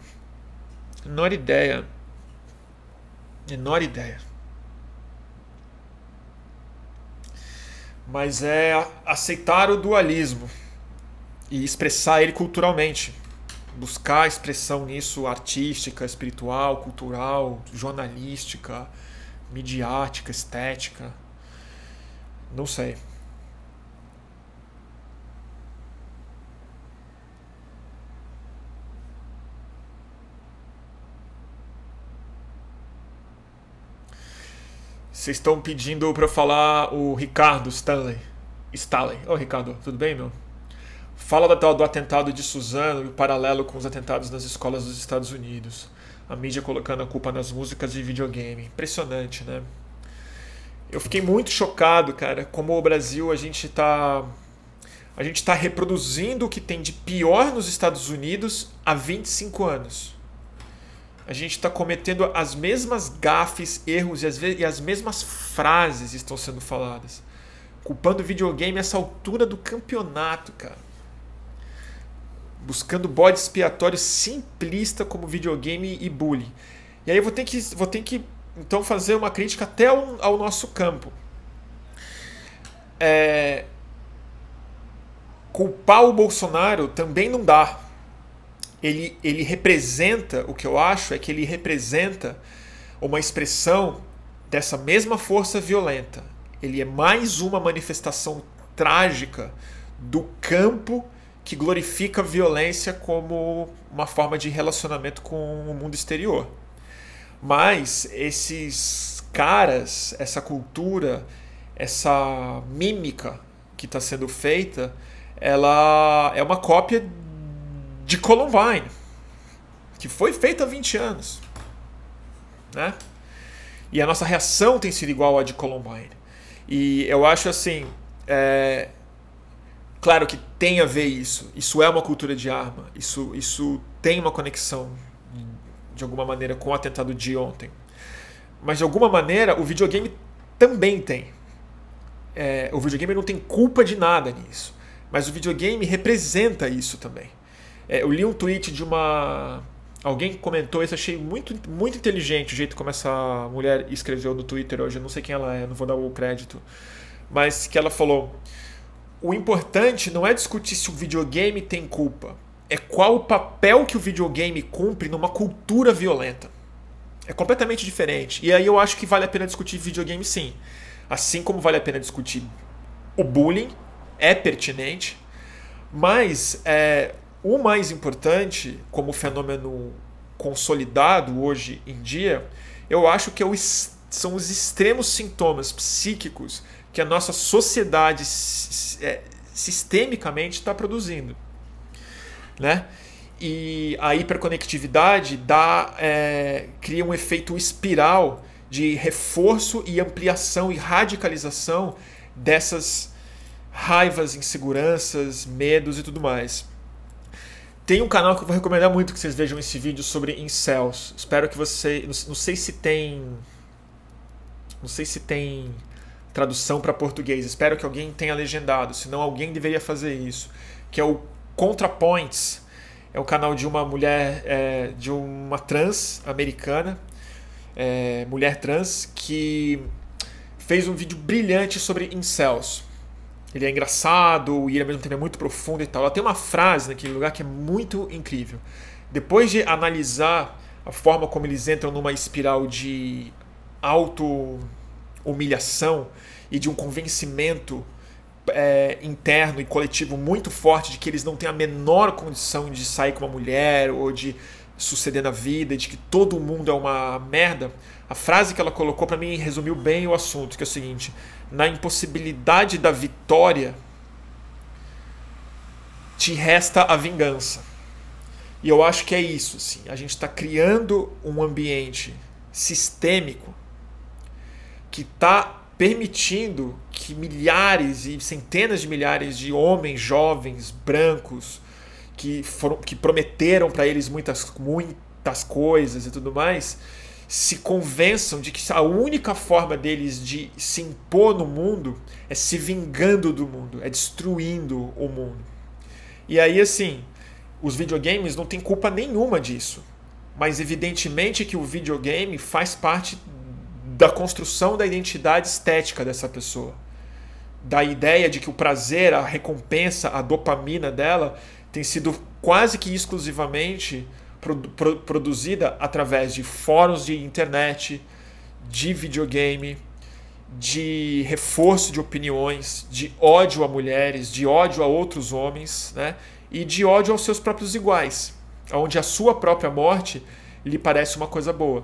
Menor ideia. Menor ideia. Mas é aceitar o dualismo e expressar ele culturalmente. Buscar expressão nisso artística, espiritual, cultural, jornalística, midiática, estética. Não sei. Vocês estão pedindo para eu falar o Ricardo Stanley. Stanley. Ô, oh, Ricardo, tudo bem, meu? Fala do, do atentado de Suzano e o paralelo com os atentados nas escolas dos Estados Unidos. A mídia colocando a culpa nas músicas de videogame. Impressionante, né? Eu fiquei muito chocado, cara, como o Brasil a gente está a gente está reproduzindo o que tem de pior nos Estados Unidos há 25 anos a gente está cometendo as mesmas gafes, erros e as, e as mesmas frases estão sendo faladas. Culpando videogame essa altura do campeonato, cara. Buscando bode expiatório simplista como videogame e bullying. E aí eu vou ter que, vou ter que então fazer uma crítica até ao, ao nosso campo. É... Culpar o Bolsonaro também não dá ele, ele representa, o que eu acho é que ele representa uma expressão dessa mesma força violenta. Ele é mais uma manifestação trágica do campo que glorifica a violência como uma forma de relacionamento com o mundo exterior. Mas esses caras, essa cultura, essa mímica que está sendo feita, ela é uma cópia de Columbine, que foi feita há 20 anos. Né? E a nossa reação tem sido igual à de Columbine. E eu acho assim. É... Claro que tem a ver isso. Isso é uma cultura de arma. Isso, isso tem uma conexão, de alguma maneira, com o atentado de ontem. Mas de alguma maneira, o videogame também tem. É, o videogame não tem culpa de nada nisso. Mas o videogame representa isso também. É, eu li um tweet de uma. Alguém comentou isso, achei muito, muito inteligente o jeito como essa mulher escreveu no Twitter hoje. Eu não sei quem ela é, não vou dar o crédito. Mas que ela falou: o importante não é discutir se o videogame tem culpa, é qual o papel que o videogame cumpre numa cultura violenta. É completamente diferente. E aí eu acho que vale a pena discutir videogame sim. Assim como vale a pena discutir o bullying, é pertinente, mas é, o mais importante, como fenômeno consolidado hoje em dia, eu acho que é o, são os extremos sintomas psíquicos que a nossa sociedade é, sistemicamente está produzindo. Né? E a hiperconectividade dá, é, cria um efeito espiral de reforço e ampliação e radicalização dessas raivas, inseguranças, medos e tudo mais. Tem um canal que eu vou recomendar muito que vocês vejam esse vídeo sobre incels. Espero que você. Não sei se tem. Não sei se tem tradução para português. Espero que alguém tenha legendado, senão alguém deveria fazer isso. Que é o ContraPoints. É o canal de uma mulher, é, de uma trans americana, é, mulher trans, que fez um vídeo brilhante sobre incels ele é engraçado e ele ao mesmo tempo é muito profundo e tal. Ela tem uma frase naquele lugar que é muito incrível. Depois de analisar a forma como eles entram numa espiral de auto-humilhação e de um convencimento é, interno e coletivo muito forte de que eles não têm a menor condição de sair com uma mulher ou de suceder na vida, de que todo mundo é uma merda, a frase que ela colocou para mim resumiu bem o assunto, que é o seguinte: na impossibilidade da vitória, te resta a vingança. E eu acho que é isso, sim. A gente está criando um ambiente sistêmico que está permitindo que milhares e centenas de milhares de homens jovens brancos que foram que prometeram para eles muitas muitas coisas e tudo mais se convençam de que a única forma deles de se impor no mundo é se vingando do mundo, é destruindo o mundo. E aí, assim, os videogames não têm culpa nenhuma disso. Mas evidentemente que o videogame faz parte da construção da identidade estética dessa pessoa. Da ideia de que o prazer, a recompensa, a dopamina dela tem sido quase que exclusivamente produ produzida através de fóruns de internet, de videogame, de reforço de opiniões, de ódio a mulheres, de ódio a outros homens, né? e de ódio aos seus próprios iguais, onde a sua própria morte lhe parece uma coisa boa.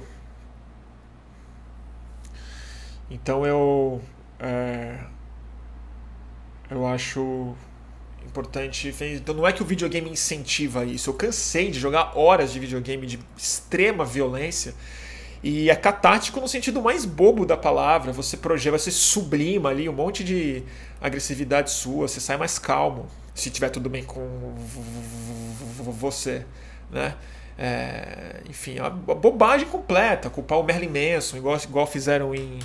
Então eu é, eu acho importante. Então não é que o videogame incentiva isso. Eu cansei de jogar horas de videogame de extrema violência. E é catártico no sentido mais bobo da palavra. Você projeta, você sublima ali um monte de agressividade sua, você sai mais calmo, se tiver tudo bem com você, né? É, enfim, é uma bobagem completa, culpar o Merlin Manson, igual, igual fizeram em.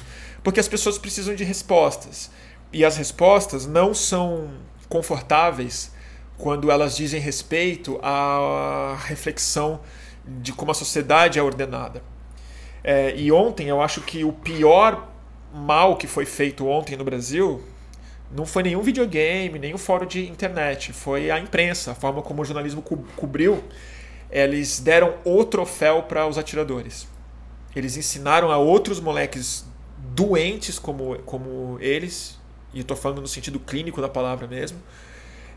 Porque as pessoas precisam de respostas. E as respostas não são confortáveis quando elas dizem respeito à reflexão de como a sociedade é ordenada. É, e ontem eu acho que o pior mal que foi feito ontem no Brasil não foi nenhum videogame, nenhum fórum de internet, foi a imprensa, a forma como o jornalismo co cobriu. Eles deram o troféu para os atiradores. Eles ensinaram a outros moleques doentes como, como eles, e estou falando no sentido clínico da palavra mesmo,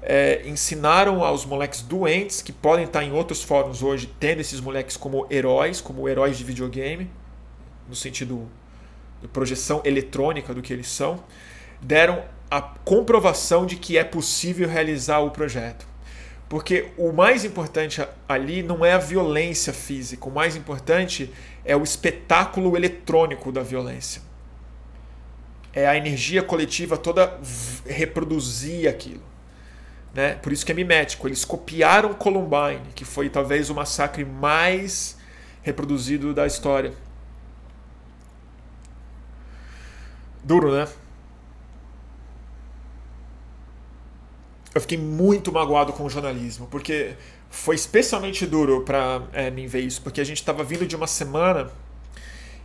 é, ensinaram aos moleques doentes que podem estar em outros fóruns hoje, tendo esses moleques como heróis, como heróis de videogame, no sentido de projeção eletrônica do que eles são, deram a comprovação de que é possível realizar o projeto. Porque o mais importante ali não é a violência física, o mais importante é o espetáculo eletrônico da violência. É a energia coletiva toda reproduzir aquilo. Né? Por isso que é mimético. Eles copiaram Columbine, que foi talvez o massacre mais reproduzido da história. Duro, né? eu fiquei muito magoado com o jornalismo, porque foi especialmente duro para é, mim ver isso, porque a gente estava vindo de uma semana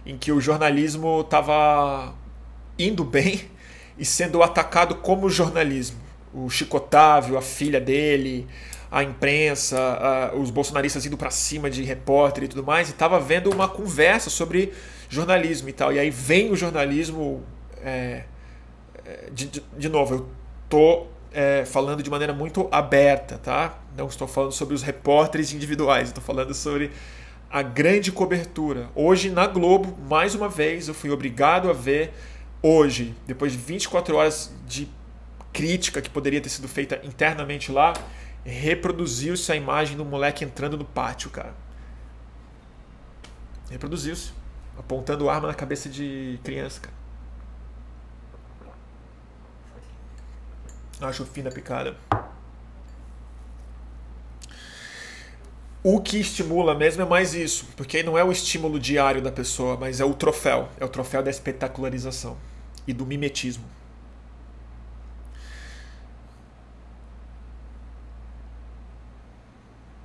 em que o jornalismo estava indo bem e sendo atacado como jornalismo. O Chico Otávio, a filha dele, a imprensa, a, os bolsonaristas indo para cima de repórter e tudo mais, e estava vendo uma conversa sobre jornalismo e tal. E aí vem o jornalismo. É, é de, de, de novo, eu tô é, falando de maneira muito aberta, tá? Não estou falando sobre os repórteres individuais, estou falando sobre a grande cobertura. Hoje na Globo, mais uma vez, eu fui obrigado a ver hoje, depois de 24 horas de crítica que poderia ter sido feita internamente lá, reproduziu-se a imagem do moleque entrando no pátio, cara. Reproduziu-se, apontando arma na cabeça de criança, cara. Acho fina picada. O que estimula mesmo é mais isso, porque não é o estímulo diário da pessoa, mas é o troféu. É o troféu da espetacularização e do mimetismo.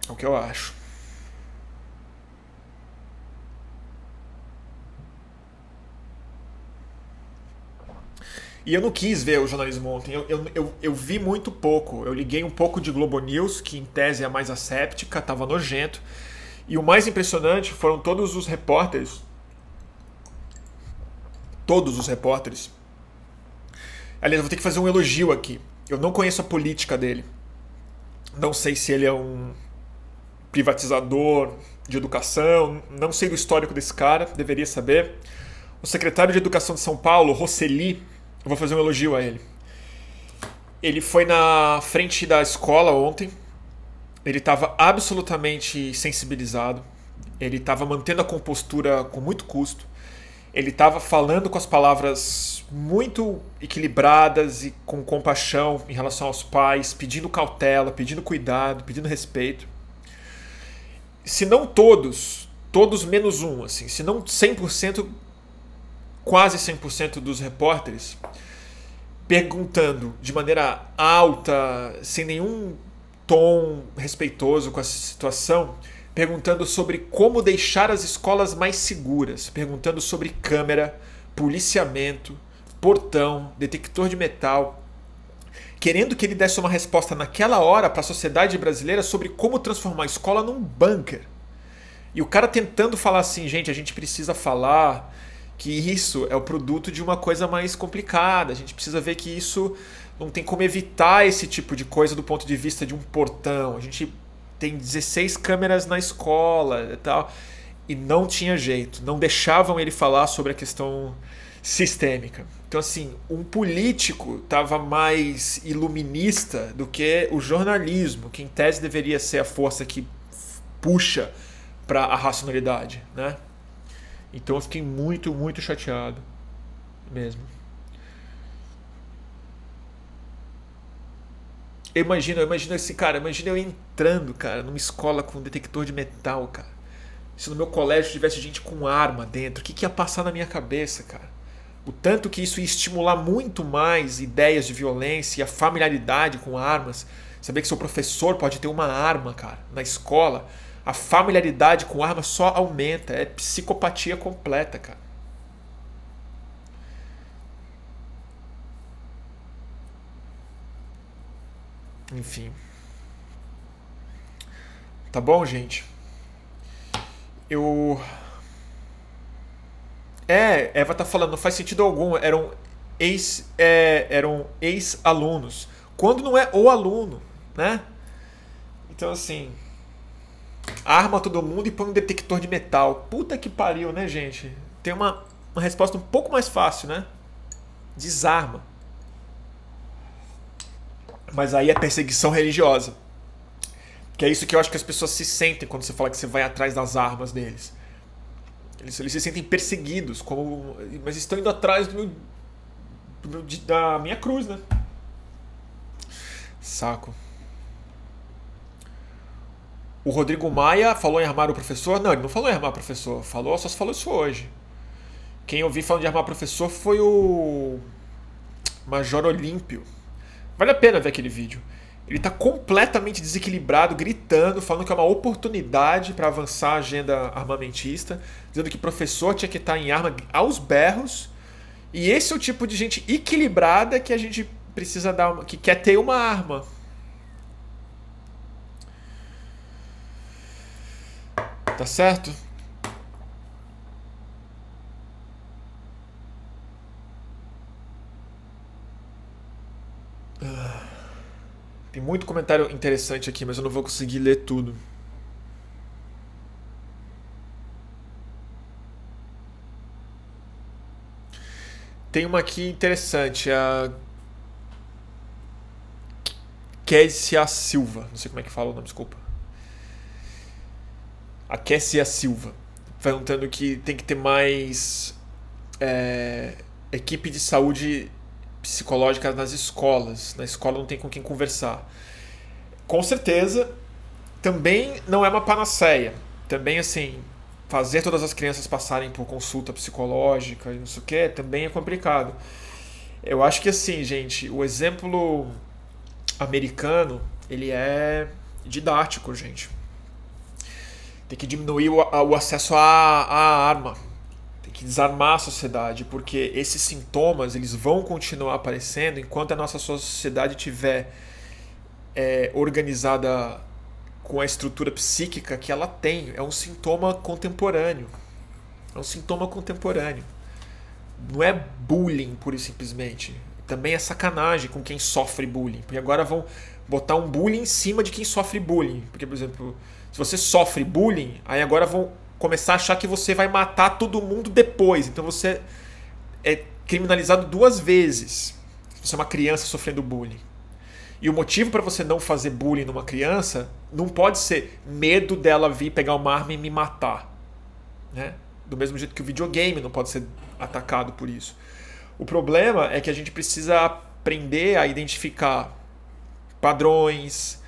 É o que eu acho. E eu não quis ver o jornalismo ontem. Eu, eu, eu, eu, vi muito pouco. Eu liguei um pouco de Globo News, que em tese é a mais asséptica, estava nojento. E o mais impressionante foram todos os repórteres. Todos os repórteres. Aliás, vou ter que fazer um elogio aqui. Eu não conheço a política dele. Não sei se ele é um privatizador de educação. Não sei do histórico desse cara, deveria saber. O secretário de Educação de São Paulo, Roseli, eu vou fazer um elogio a ele. Ele foi na frente da escola ontem. Ele estava absolutamente sensibilizado. Ele estava mantendo a compostura com muito custo. Ele estava falando com as palavras muito equilibradas e com compaixão em relação aos pais, pedindo cautela, pedindo cuidado, pedindo respeito. Se não todos todos menos um, assim, se não 100%, quase 100% dos repórteres perguntando de maneira alta, sem nenhum tom respeitoso com a situação, perguntando sobre como deixar as escolas mais seguras, perguntando sobre câmera, policiamento, portão, detector de metal, querendo que ele desse uma resposta naquela hora para a sociedade brasileira sobre como transformar a escola num bunker. E o cara tentando falar assim, gente, a gente precisa falar que isso é o produto de uma coisa mais complicada. A gente precisa ver que isso não tem como evitar esse tipo de coisa do ponto de vista de um portão. A gente tem 16 câmeras na escola e tal. E não tinha jeito, não deixavam ele falar sobre a questão sistêmica. Então, assim, um político estava mais iluminista do que o jornalismo, que em tese deveria ser a força que puxa para a racionalidade, né? Então eu fiquei muito, muito chateado mesmo. Eu imagino, eu imagino esse cara, imagina eu entrando, cara, numa escola com um detector de metal, cara. Se no meu colégio tivesse gente com arma dentro, o que, que ia passar na minha cabeça, cara? O tanto que isso ia estimular muito mais ideias de violência e a familiaridade com armas. Saber que seu professor pode ter uma arma, cara, na escola. A familiaridade com arma só aumenta. É psicopatia completa, cara. Enfim. Tá bom, gente? Eu. É, Eva tá falando, não faz sentido algum. Eram ex, é, eram ex-alunos. Quando não é o aluno, né? Então, assim. Arma todo mundo e põe um detector de metal. Puta que pariu, né, gente? Tem uma, uma resposta um pouco mais fácil, né? Desarma. Mas aí é perseguição religiosa. Que é isso que eu acho que as pessoas se sentem quando você fala que você vai atrás das armas deles. Eles, eles se sentem perseguidos, como, mas estão indo atrás do meu, do meu, da minha cruz, né? Saco. O Rodrigo Maia falou em armar o professor? Não, ele não falou em armar o professor. Falou, só se falou isso hoje. Quem eu vi falando de armar o professor foi o Major Olímpio. Vale a pena ver aquele vídeo. Ele está completamente desequilibrado, gritando, falando que é uma oportunidade para avançar a agenda armamentista, dizendo que professor tinha que estar tá em arma aos berros. E esse é o tipo de gente equilibrada que a gente precisa dar, uma, que quer ter uma arma. Tá certo? Tem muito comentário interessante aqui, mas eu não vou conseguir ler tudo. Tem uma aqui interessante, a Késia Silva. Não sei como é que fala o nome, desculpa. A Késia Silva. Perguntando que tem que ter mais é, equipe de saúde psicológicas nas escolas. Na escola não tem com quem conversar. Com certeza, também não é uma panaceia. Também, assim, fazer todas as crianças passarem por consulta psicológica e não sei o que também é complicado. Eu acho que, assim, gente, o exemplo americano, ele é didático, gente. Tem que diminuir o, o acesso à, à arma que desarmar a sociedade, porque esses sintomas eles vão continuar aparecendo enquanto a nossa sociedade tiver é, organizada com a estrutura psíquica que ela tem. É um sintoma contemporâneo. É um sintoma contemporâneo. Não é bullying, pura e simplesmente. Também é sacanagem com quem sofre bullying. Porque agora vão botar um bullying em cima de quem sofre bullying. Porque, por exemplo, se você sofre bullying, aí agora vão começar a achar que você vai matar todo mundo depois. Então você é criminalizado duas vezes. Você é uma criança sofrendo bullying. E o motivo para você não fazer bullying numa criança não pode ser medo dela vir pegar uma arma e me matar. Né? Do mesmo jeito que o videogame não pode ser atacado por isso. O problema é que a gente precisa aprender a identificar padrões,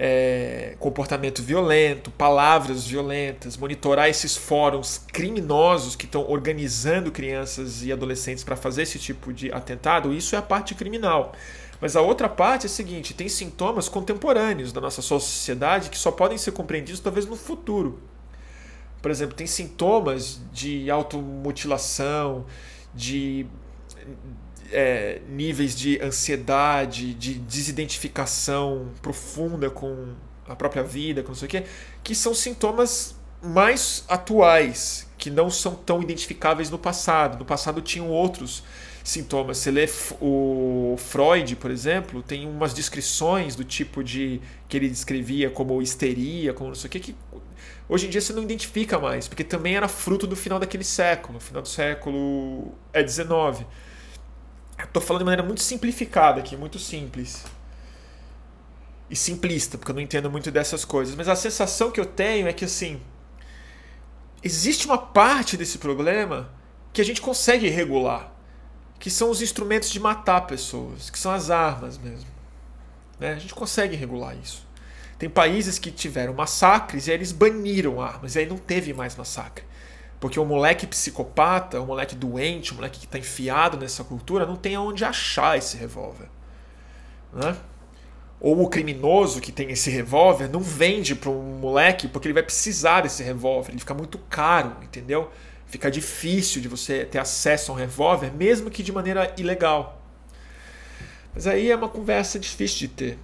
é, comportamento violento, palavras violentas, monitorar esses fóruns criminosos que estão organizando crianças e adolescentes para fazer esse tipo de atentado, isso é a parte criminal. Mas a outra parte é a seguinte: tem sintomas contemporâneos da nossa sociedade que só podem ser compreendidos talvez no futuro. Por exemplo, tem sintomas de automutilação, de é, níveis de ansiedade, de desidentificação profunda com a própria vida, com não sei o quê, que são sintomas mais atuais, que não são tão identificáveis no passado. No passado tinham outros sintomas. Você lê o Freud, por exemplo, tem umas descrições do tipo de que ele descrevia como histeria, como não sei o que, que hoje em dia você não identifica mais, porque também era fruto do final daquele século, final do século é 19. Estou falando de maneira muito simplificada aqui, muito simples. E simplista, porque eu não entendo muito dessas coisas. Mas a sensação que eu tenho é que, assim, existe uma parte desse problema que a gente consegue regular, que são os instrumentos de matar pessoas, que são as armas mesmo. Né? A gente consegue regular isso. Tem países que tiveram massacres e aí eles baniram armas, e aí não teve mais massacre. Porque o moleque psicopata, o moleque doente, o moleque que está enfiado nessa cultura, não tem aonde achar esse revólver. Né? Ou o criminoso que tem esse revólver não vende para um moleque porque ele vai precisar desse revólver. Ele fica muito caro, entendeu? Fica difícil de você ter acesso a um revólver, mesmo que de maneira ilegal. Mas aí é uma conversa difícil de ter.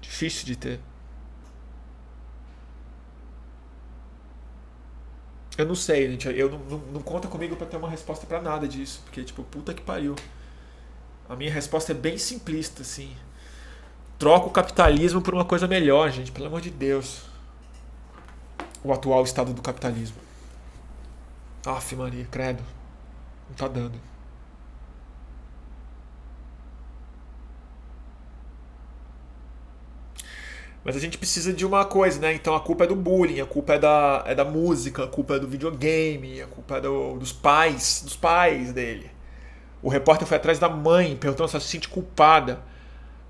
Difícil de ter. Eu não sei, gente. Eu não, não, não conta comigo para ter uma resposta para nada disso. Porque, tipo, puta que pariu. A minha resposta é bem simplista, assim. Troca o capitalismo por uma coisa melhor, gente. Pelo amor de Deus. O atual estado do capitalismo. Aff, Maria, credo. Não tá dando. Mas a gente precisa de uma coisa, né? Então a culpa é do bullying, a culpa é da, é da música, a culpa é do videogame, a culpa é do, dos pais, dos pais dele. O repórter foi atrás da mãe, perguntando se ela se sente culpada.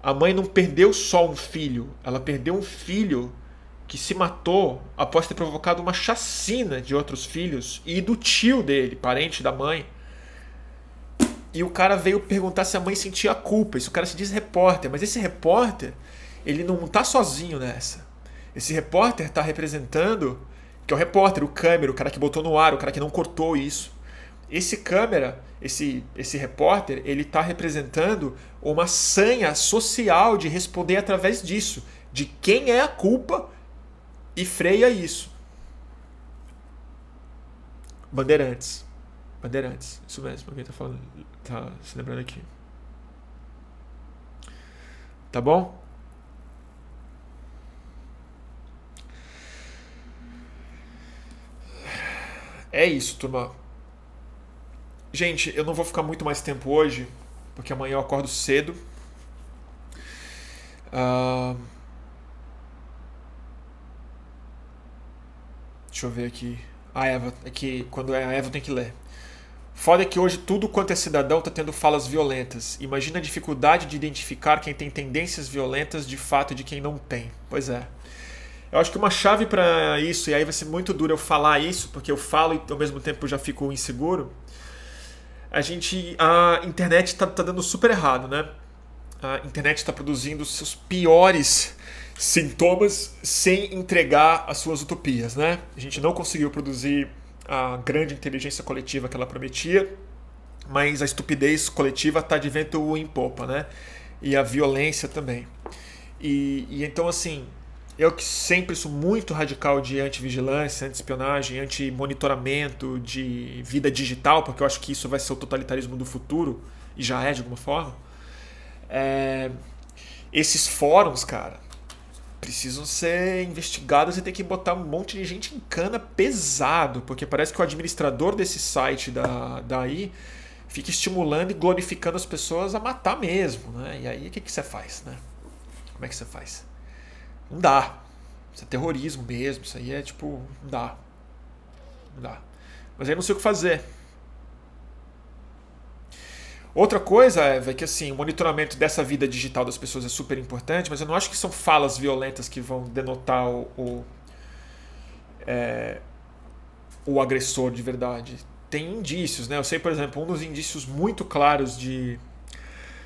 A mãe não perdeu só um filho, ela perdeu um filho que se matou após ter provocado uma chacina de outros filhos e do tio dele, parente da mãe. E o cara veio perguntar se a mãe sentia culpa. Isso o cara se diz repórter, mas esse repórter ele não está sozinho nessa. Esse repórter está representando, que é o repórter, o câmera, o cara que botou no ar, o cara que não cortou isso. Esse câmera, esse, esse repórter, ele está representando uma sanha social de responder através disso, de quem é a culpa e freia isso. Bandeirantes. Bandeirantes, isso mesmo, alguém está falando, tá se lembrando aqui. Tá bom? É isso, turma. Gente, eu não vou ficar muito mais tempo hoje, porque amanhã eu acordo cedo. Uh... Deixa eu ver aqui. A Eva, é que quando é a Eva tem que ler. Foda é que hoje tudo quanto é cidadão está tendo falas violentas. Imagina a dificuldade de identificar quem tem tendências violentas de fato de quem não tem. Pois é. Eu acho que uma chave para isso, e aí vai ser muito duro eu falar isso, porque eu falo e ao mesmo tempo já fico inseguro. A gente. A internet está tá dando super errado, né? A internet está produzindo seus piores sintomas sem entregar as suas utopias, né? A gente não conseguiu produzir a grande inteligência coletiva que ela prometia, mas a estupidez coletiva está de vento em popa, né? E a violência também. E, e então, assim, eu que sempre sou muito radical de anti-vigilância, anti-espionagem, anti-monitoramento de vida digital, porque eu acho que isso vai ser o totalitarismo do futuro, e já é de alguma forma. É... Esses fóruns, cara, precisam ser investigados e tem que botar um monte de gente em cana pesado, porque parece que o administrador desse site da, daí fica estimulando e glorificando as pessoas a matar mesmo, né? E aí o que, que você faz, né? Como é que você faz? Não dá. Isso é terrorismo mesmo. Isso aí é tipo. Não dá. Não dá. Mas aí não sei o que fazer. Outra coisa é que assim, o monitoramento dessa vida digital das pessoas é super importante, mas eu não acho que são falas violentas que vão denotar o, o, é, o agressor de verdade. Tem indícios, né? Eu sei, por exemplo, um dos indícios muito claros de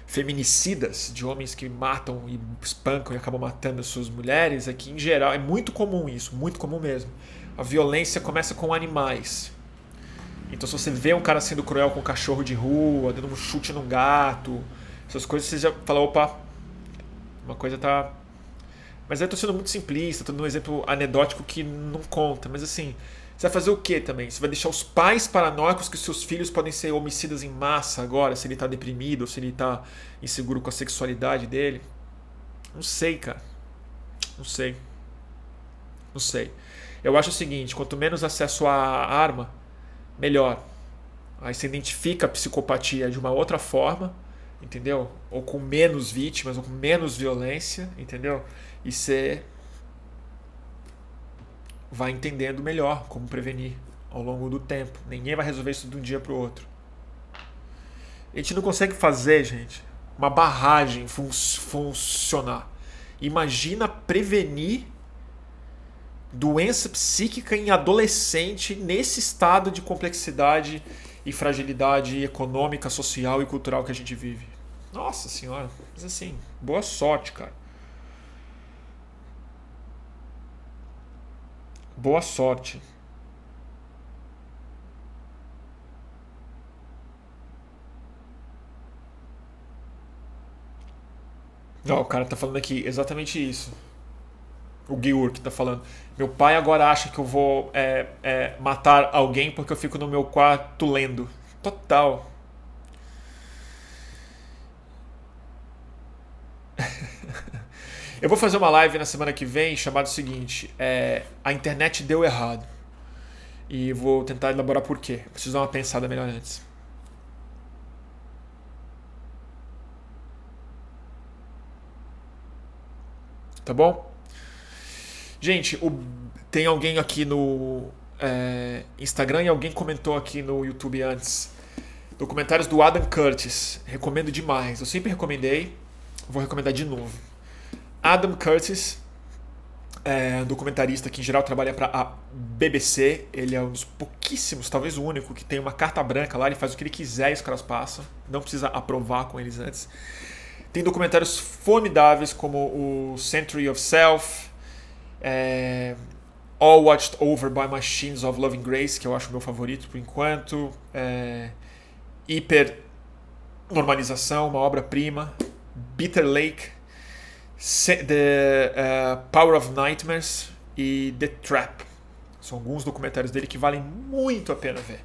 feminicidas, de homens que matam e espancam e acabam matando as suas mulheres, é que, em geral, é muito comum isso, muito comum mesmo. A violência começa com animais. Então, se você vê um cara sendo cruel com um cachorro de rua, dando um chute num gato, essas coisas, você já fala: opa, uma coisa tá. Mas eu tô sendo muito simplista, tô dando um exemplo anedótico que não conta. Mas assim, você vai fazer o que também? Você vai deixar os pais paranoicos que seus filhos podem ser homicidas em massa agora, se ele tá deprimido, ou se ele tá inseguro com a sexualidade dele? Não sei, cara. Não sei. Não sei. Eu acho o seguinte: quanto menos acesso à arma, melhor. Aí você identifica a psicopatia de uma outra forma, entendeu? Ou com menos vítimas, ou com menos violência, entendeu? E você vai entendendo melhor como prevenir ao longo do tempo. Ninguém vai resolver isso de um dia para o outro. A gente não consegue fazer, gente, uma barragem fun funcionar. Imagina prevenir doença psíquica em adolescente nesse estado de complexidade e fragilidade econômica, social e cultural que a gente vive. Nossa senhora, mas assim, boa sorte, cara. Boa sorte. Não, o cara tá falando aqui exatamente isso o Giur que está falando. Meu pai agora acha que eu vou é, é, matar alguém porque eu fico no meu quarto lendo. Total. Eu vou fazer uma live na semana que vem chamada o seguinte: é, A internet deu errado. E vou tentar elaborar por quê. Preciso dar uma pensada melhor antes. Tá bom? Gente, o, tem alguém aqui no é, Instagram e alguém comentou aqui no YouTube antes. Documentários do Adam Curtis. Recomendo demais. Eu sempre recomendei, vou recomendar de novo. Adam Curtis, é um documentarista que em geral trabalha para a BBC. Ele é um dos pouquíssimos, talvez o único, que tem uma carta branca lá. Ele faz o que ele quiser e os caras passam. Não precisa aprovar com eles antes. Tem documentários formidáveis como o Century of Self, é, All Watched Over by Machines of Loving Grace, que eu acho meu favorito por enquanto. É, Hiper Normalização, uma obra-prima. Bitter Lake, The uh, Power of Nightmares e The Trap. São alguns documentários dele que valem muito a pena ver.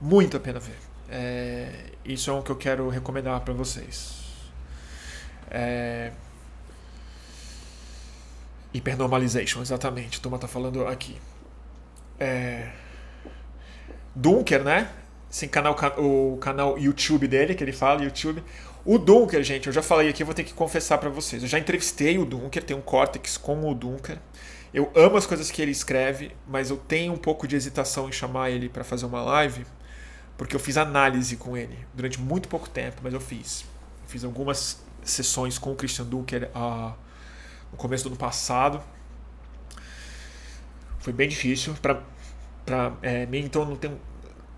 Muito a pena ver. É, isso é o que eu quero recomendar para vocês. É, Hypernormalization, exatamente. A turma tá falando aqui. É... Dunker, né? Sem canal, o canal YouTube dele, que ele fala, YouTube. O Dunker, gente, eu já falei aqui, eu vou ter que confessar para vocês. Eu já entrevistei o Dunker, tem um Cortex com o Dunker. Eu amo as coisas que ele escreve, mas eu tenho um pouco de hesitação em chamar ele para fazer uma live, porque eu fiz análise com ele durante muito pouco tempo, mas eu fiz. Eu fiz algumas sessões com o Christian Dunker uh, no começo do ano passado. Foi bem difícil para é, mim, então não tenho,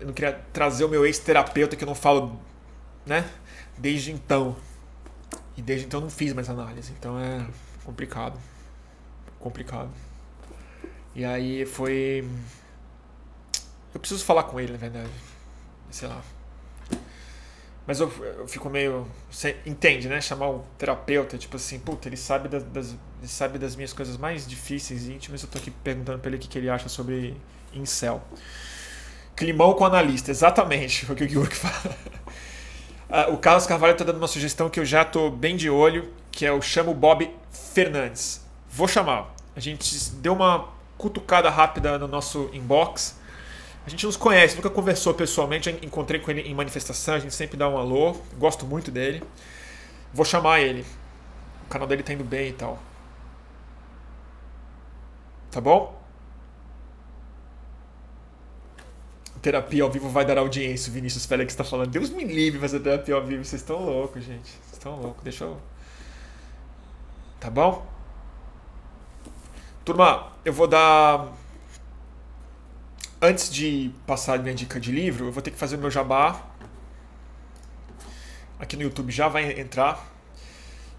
eu não queria trazer o meu ex-terapeuta que eu não falo, né? Desde então. E desde então não fiz mais análise, então é complicado. Complicado. E aí foi. Eu preciso falar com ele, na verdade. Sei lá. Mas eu, eu fico meio. Você entende, né? Chamar o terapeuta, tipo assim, puta, ele sabe das, das, ele sabe das minhas coisas mais difíceis e íntimas. Eu tô aqui perguntando pra ele o que, que ele acha sobre incel. Climão com analista, exatamente, foi o que o Gyurk fala. Ah, o Carlos Carvalho está dando uma sugestão que eu já tô bem de olho, que é o chamo Bob Fernandes. Vou chamar. A gente deu uma cutucada rápida no nosso inbox a gente nos conhece, nunca conversou pessoalmente, encontrei com ele em manifestação, a gente sempre dá um alô, gosto muito dele. Vou chamar ele. O canal dele tá indo bem e tal. Tá bom? Terapia ao vivo vai dar audiência, o Vinícius Félix está falando. Deus me livre fazer terapia ao vivo, vocês estão loucos, gente. Vocês estão loucos, deixa eu. Tá bom? Turma, eu vou dar. Antes de passar minha dica de livro, eu vou ter que fazer o meu jabá. Aqui no YouTube já vai entrar.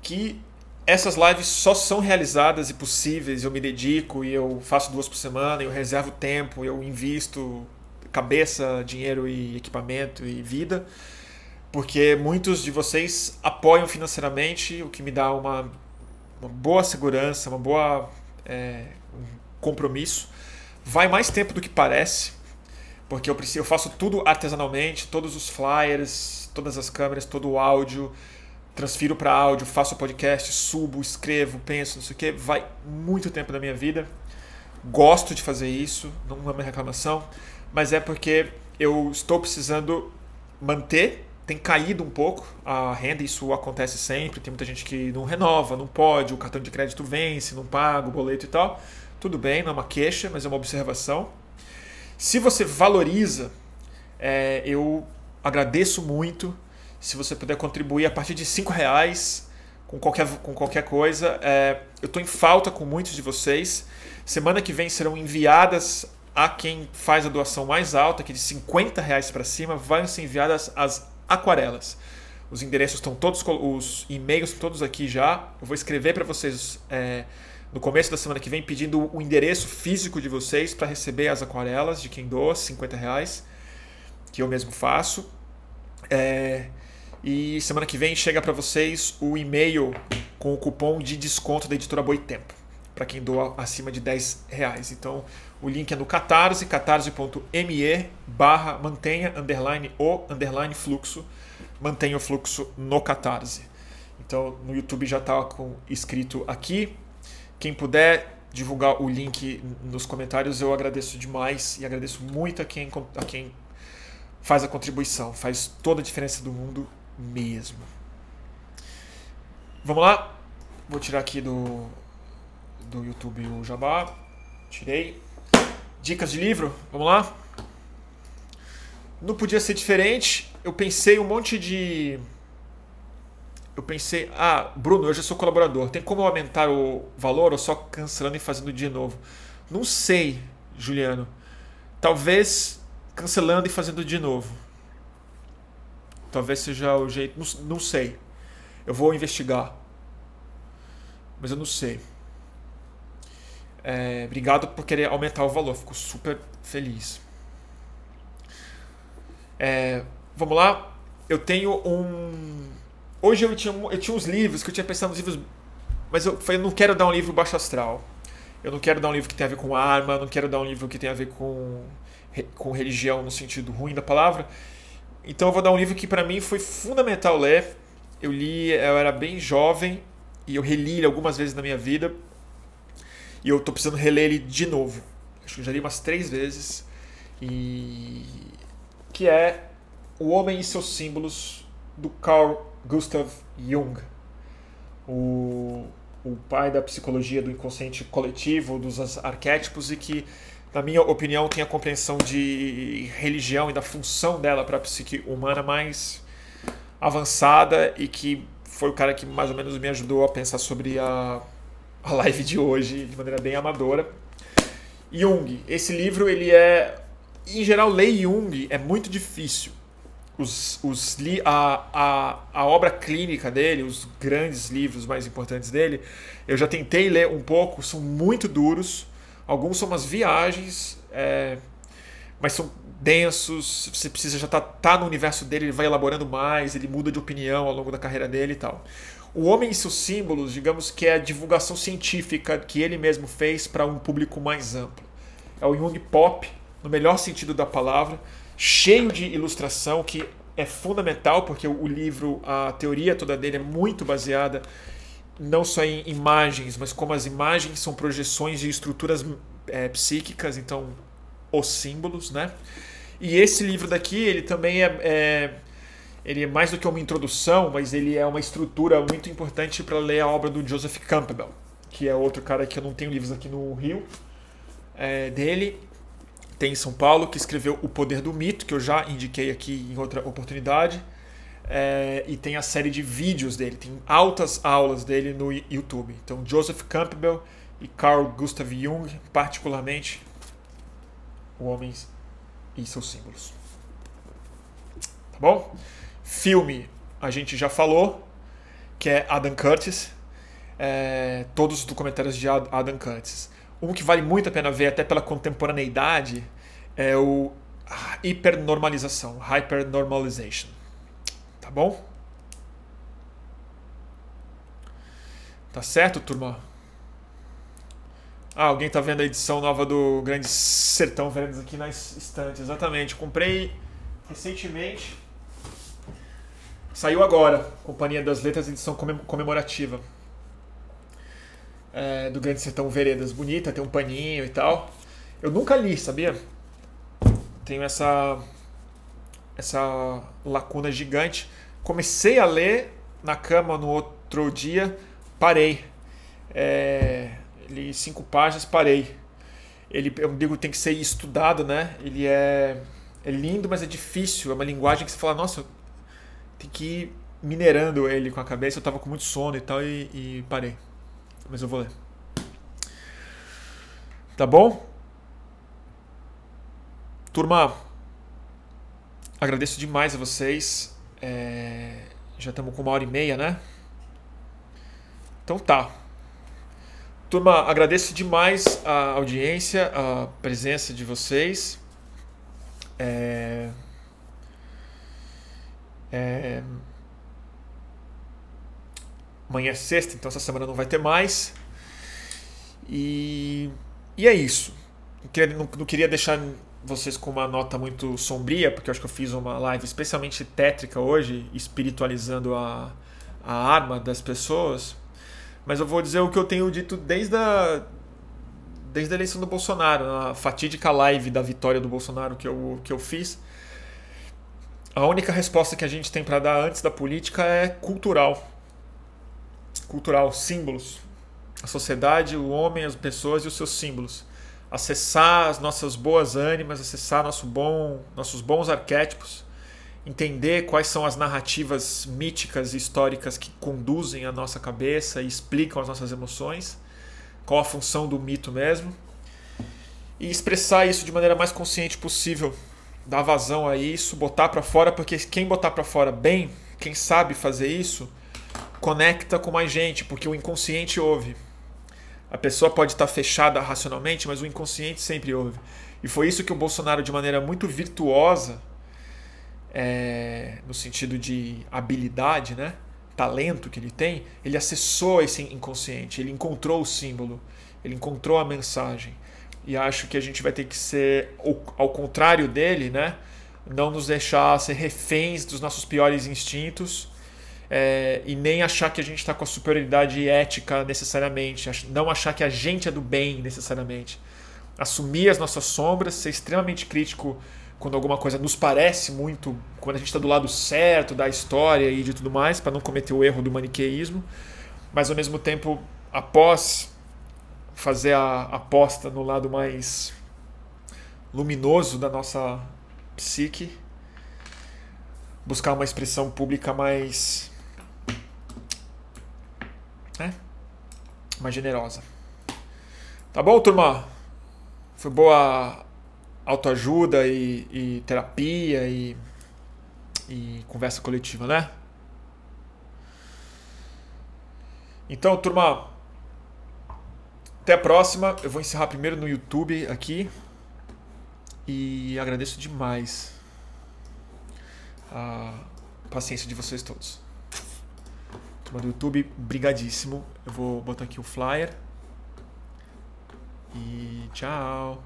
Que essas lives só são realizadas e possíveis, eu me dedico e eu faço duas por semana, eu reservo tempo, eu invisto cabeça, dinheiro e equipamento e vida, porque muitos de vocês apoiam financeiramente, o que me dá uma, uma boa segurança, uma boa é, um compromisso. Vai mais tempo do que parece, porque eu, preciso, eu faço tudo artesanalmente, todos os flyers, todas as câmeras, todo o áudio, transfiro para áudio, faço podcast, subo, escrevo, penso, não sei o que. Vai muito tempo da minha vida. Gosto de fazer isso, não é uma reclamação, mas é porque eu estou precisando manter. Tem caído um pouco a renda, isso acontece sempre. Tem muita gente que não renova, não pode, o cartão de crédito vence, não paga o boleto e tal. Tudo bem, não é uma queixa, mas é uma observação. Se você valoriza, é, eu agradeço muito se você puder contribuir a partir de cinco reais com qualquer, com qualquer coisa. É, eu estou em falta com muitos de vocês. Semana que vem serão enviadas a quem faz a doação mais alta, que de 50 reais para cima, vão ser enviadas as aquarelas. Os endereços estão todos, os e-mails todos aqui já. Eu vou escrever para vocês é, no começo da semana que vem pedindo o endereço físico de vocês para receber as aquarelas de quem doa, 50 reais, que eu mesmo faço. É, e semana que vem chega para vocês o e-mail com o cupom de desconto da editora Boitempo, para quem doa acima de 10 reais. Então o link é no Catarse, catarse.me barra mantenha underline o underline fluxo, mantenha o fluxo no Catarse. Então no YouTube já está escrito aqui. Quem puder divulgar o link nos comentários, eu agradeço demais e agradeço muito a quem, a quem faz a contribuição. Faz toda a diferença do mundo mesmo. Vamos lá? Vou tirar aqui do, do YouTube o jabá. Tirei. Dicas de livro, vamos lá? Não podia ser diferente. Eu pensei um monte de. Eu pensei, ah, Bruno, eu já sou colaborador. Tem como aumentar o valor ou só cancelando e fazendo de novo? Não sei, Juliano. Talvez cancelando e fazendo de novo. Talvez seja o jeito. Não, não sei. Eu vou investigar. Mas eu não sei. É, obrigado por querer aumentar o valor. Fico super feliz. É, vamos lá. Eu tenho um. Hoje eu tinha, eu tinha uns livros que eu tinha pensado nos livros. Mas eu, eu não quero dar um livro baixo astral. Eu não quero dar um livro que tenha a ver com arma. Não quero dar um livro que tenha a ver com, com religião no sentido ruim da palavra. Então eu vou dar um livro que para mim foi fundamental ler. Eu li, eu era bem jovem e eu reli algumas vezes na minha vida. E eu tô precisando reler ele de novo. Acho que eu já li umas três vezes. E que é O Homem e seus Símbolos do Carl Gustav Jung. O, o pai da psicologia do inconsciente coletivo, dos arquétipos e que na minha opinião, tem a compreensão de religião e da função dela para a psique humana mais avançada e que foi o cara que mais ou menos me ajudou a pensar sobre a, a live de hoje de maneira bem amadora. Jung, esse livro ele é, em geral, ler Jung é muito difícil. Os, os, a, a, a obra clínica dele, os grandes livros mais importantes dele, eu já tentei ler um pouco, são muito duros Alguns são umas viagens, é, mas são densos. Você precisa já estar tá, tá no universo dele, ele vai elaborando mais, ele muda de opinião ao longo da carreira dele e tal. O Homem e seus Símbolos, digamos que é a divulgação científica que ele mesmo fez para um público mais amplo. É o Jung Pop, no melhor sentido da palavra, cheio de ilustração, que é fundamental, porque o livro, a teoria toda dele é muito baseada não só em imagens, mas como as imagens são projeções de estruturas é, psíquicas, então os símbolos, né? E esse livro daqui, ele também é, é, ele é mais do que uma introdução, mas ele é uma estrutura muito importante para ler a obra do Joseph Campbell, que é outro cara que eu não tenho livros aqui no Rio é, dele, tem em São Paulo, que escreveu O Poder do Mito, que eu já indiquei aqui em outra oportunidade. É, e tem a série de vídeos dele, tem altas aulas dele no YouTube. Então, Joseph Campbell e Carl Gustav Jung, particularmente, o homem e seus símbolos. Tá bom? Filme, a gente já falou, que é Adam Curtis. É, todos os documentários de Adam Curtis. Um que vale muito a pena ver, até pela contemporaneidade, é o hipernormalização, hypernormalization. Tá bom? Tá certo, turma? Ah, alguém tá vendo a edição nova do Grande Sertão Veredas aqui na estante. Exatamente. Comprei recentemente. Saiu agora. Companhia das Letras, edição comemorativa é, do Grande Sertão Veredas. Bonita, tem um paninho e tal. Eu nunca li, sabia? Tenho essa essa lacuna gigante. Comecei a ler na cama no outro dia, parei. É, li cinco páginas, parei. Ele, eu digo, tem que ser estudado, né? Ele é, é lindo, mas é difícil. É uma linguagem que você fala, nossa, tem que ir minerando ele com a cabeça. Eu tava com muito sono e tal, e, e parei mas eu vou ler. Tá bom? Turma, agradeço demais a vocês. É... Já estamos com uma hora e meia, né? Então tá. Turma, agradeço demais a audiência, a presença de vocês. É... É... Amanhã é sexta, então essa semana não vai ter mais. E, e é isso. Queria, não, não queria deixar vocês com uma nota muito sombria, porque eu acho que eu fiz uma live especialmente tétrica hoje, espiritualizando a, a arma das pessoas. Mas eu vou dizer o que eu tenho dito desde a, desde a eleição do Bolsonaro, na fatídica live da vitória do Bolsonaro que eu, que eu fiz. A única resposta que a gente tem para dar antes da política é cultural. Cultural, símbolos. A sociedade, o homem, as pessoas e os seus símbolos. Acessar as nossas boas ânimas, acessar nosso bom, nossos bons arquétipos, entender quais são as narrativas míticas e históricas que conduzem a nossa cabeça e explicam as nossas emoções, qual a função do mito mesmo, e expressar isso de maneira mais consciente possível, dar vazão a isso, botar para fora, porque quem botar para fora bem, quem sabe fazer isso, conecta com mais gente, porque o inconsciente ouve. A pessoa pode estar fechada racionalmente, mas o inconsciente sempre ouve. E foi isso que o Bolsonaro, de maneira muito virtuosa, é, no sentido de habilidade, né? talento que ele tem, ele acessou esse inconsciente, ele encontrou o símbolo, ele encontrou a mensagem. E acho que a gente vai ter que ser, ao contrário dele, né? não nos deixar ser reféns dos nossos piores instintos é, e nem achar que a gente está com a superioridade ética necessariamente, não achar que a gente é do bem necessariamente. Assumir as nossas sombras, ser extremamente crítico quando alguma coisa nos parece muito, quando a gente está do lado certo da história e de tudo mais, para não cometer o erro do maniqueísmo, mas ao mesmo tempo, após fazer a aposta no lado mais luminoso da nossa psique, buscar uma expressão pública mais né? mais generosa. Tá bom, turma? Foi boa autoajuda e, e terapia e, e conversa coletiva, né? Então, turma, até a próxima. Eu vou encerrar primeiro no YouTube aqui. E agradeço demais a paciência de vocês todos. Turma do YouTube, brigadíssimo. Eu vou botar aqui o flyer. E tchau.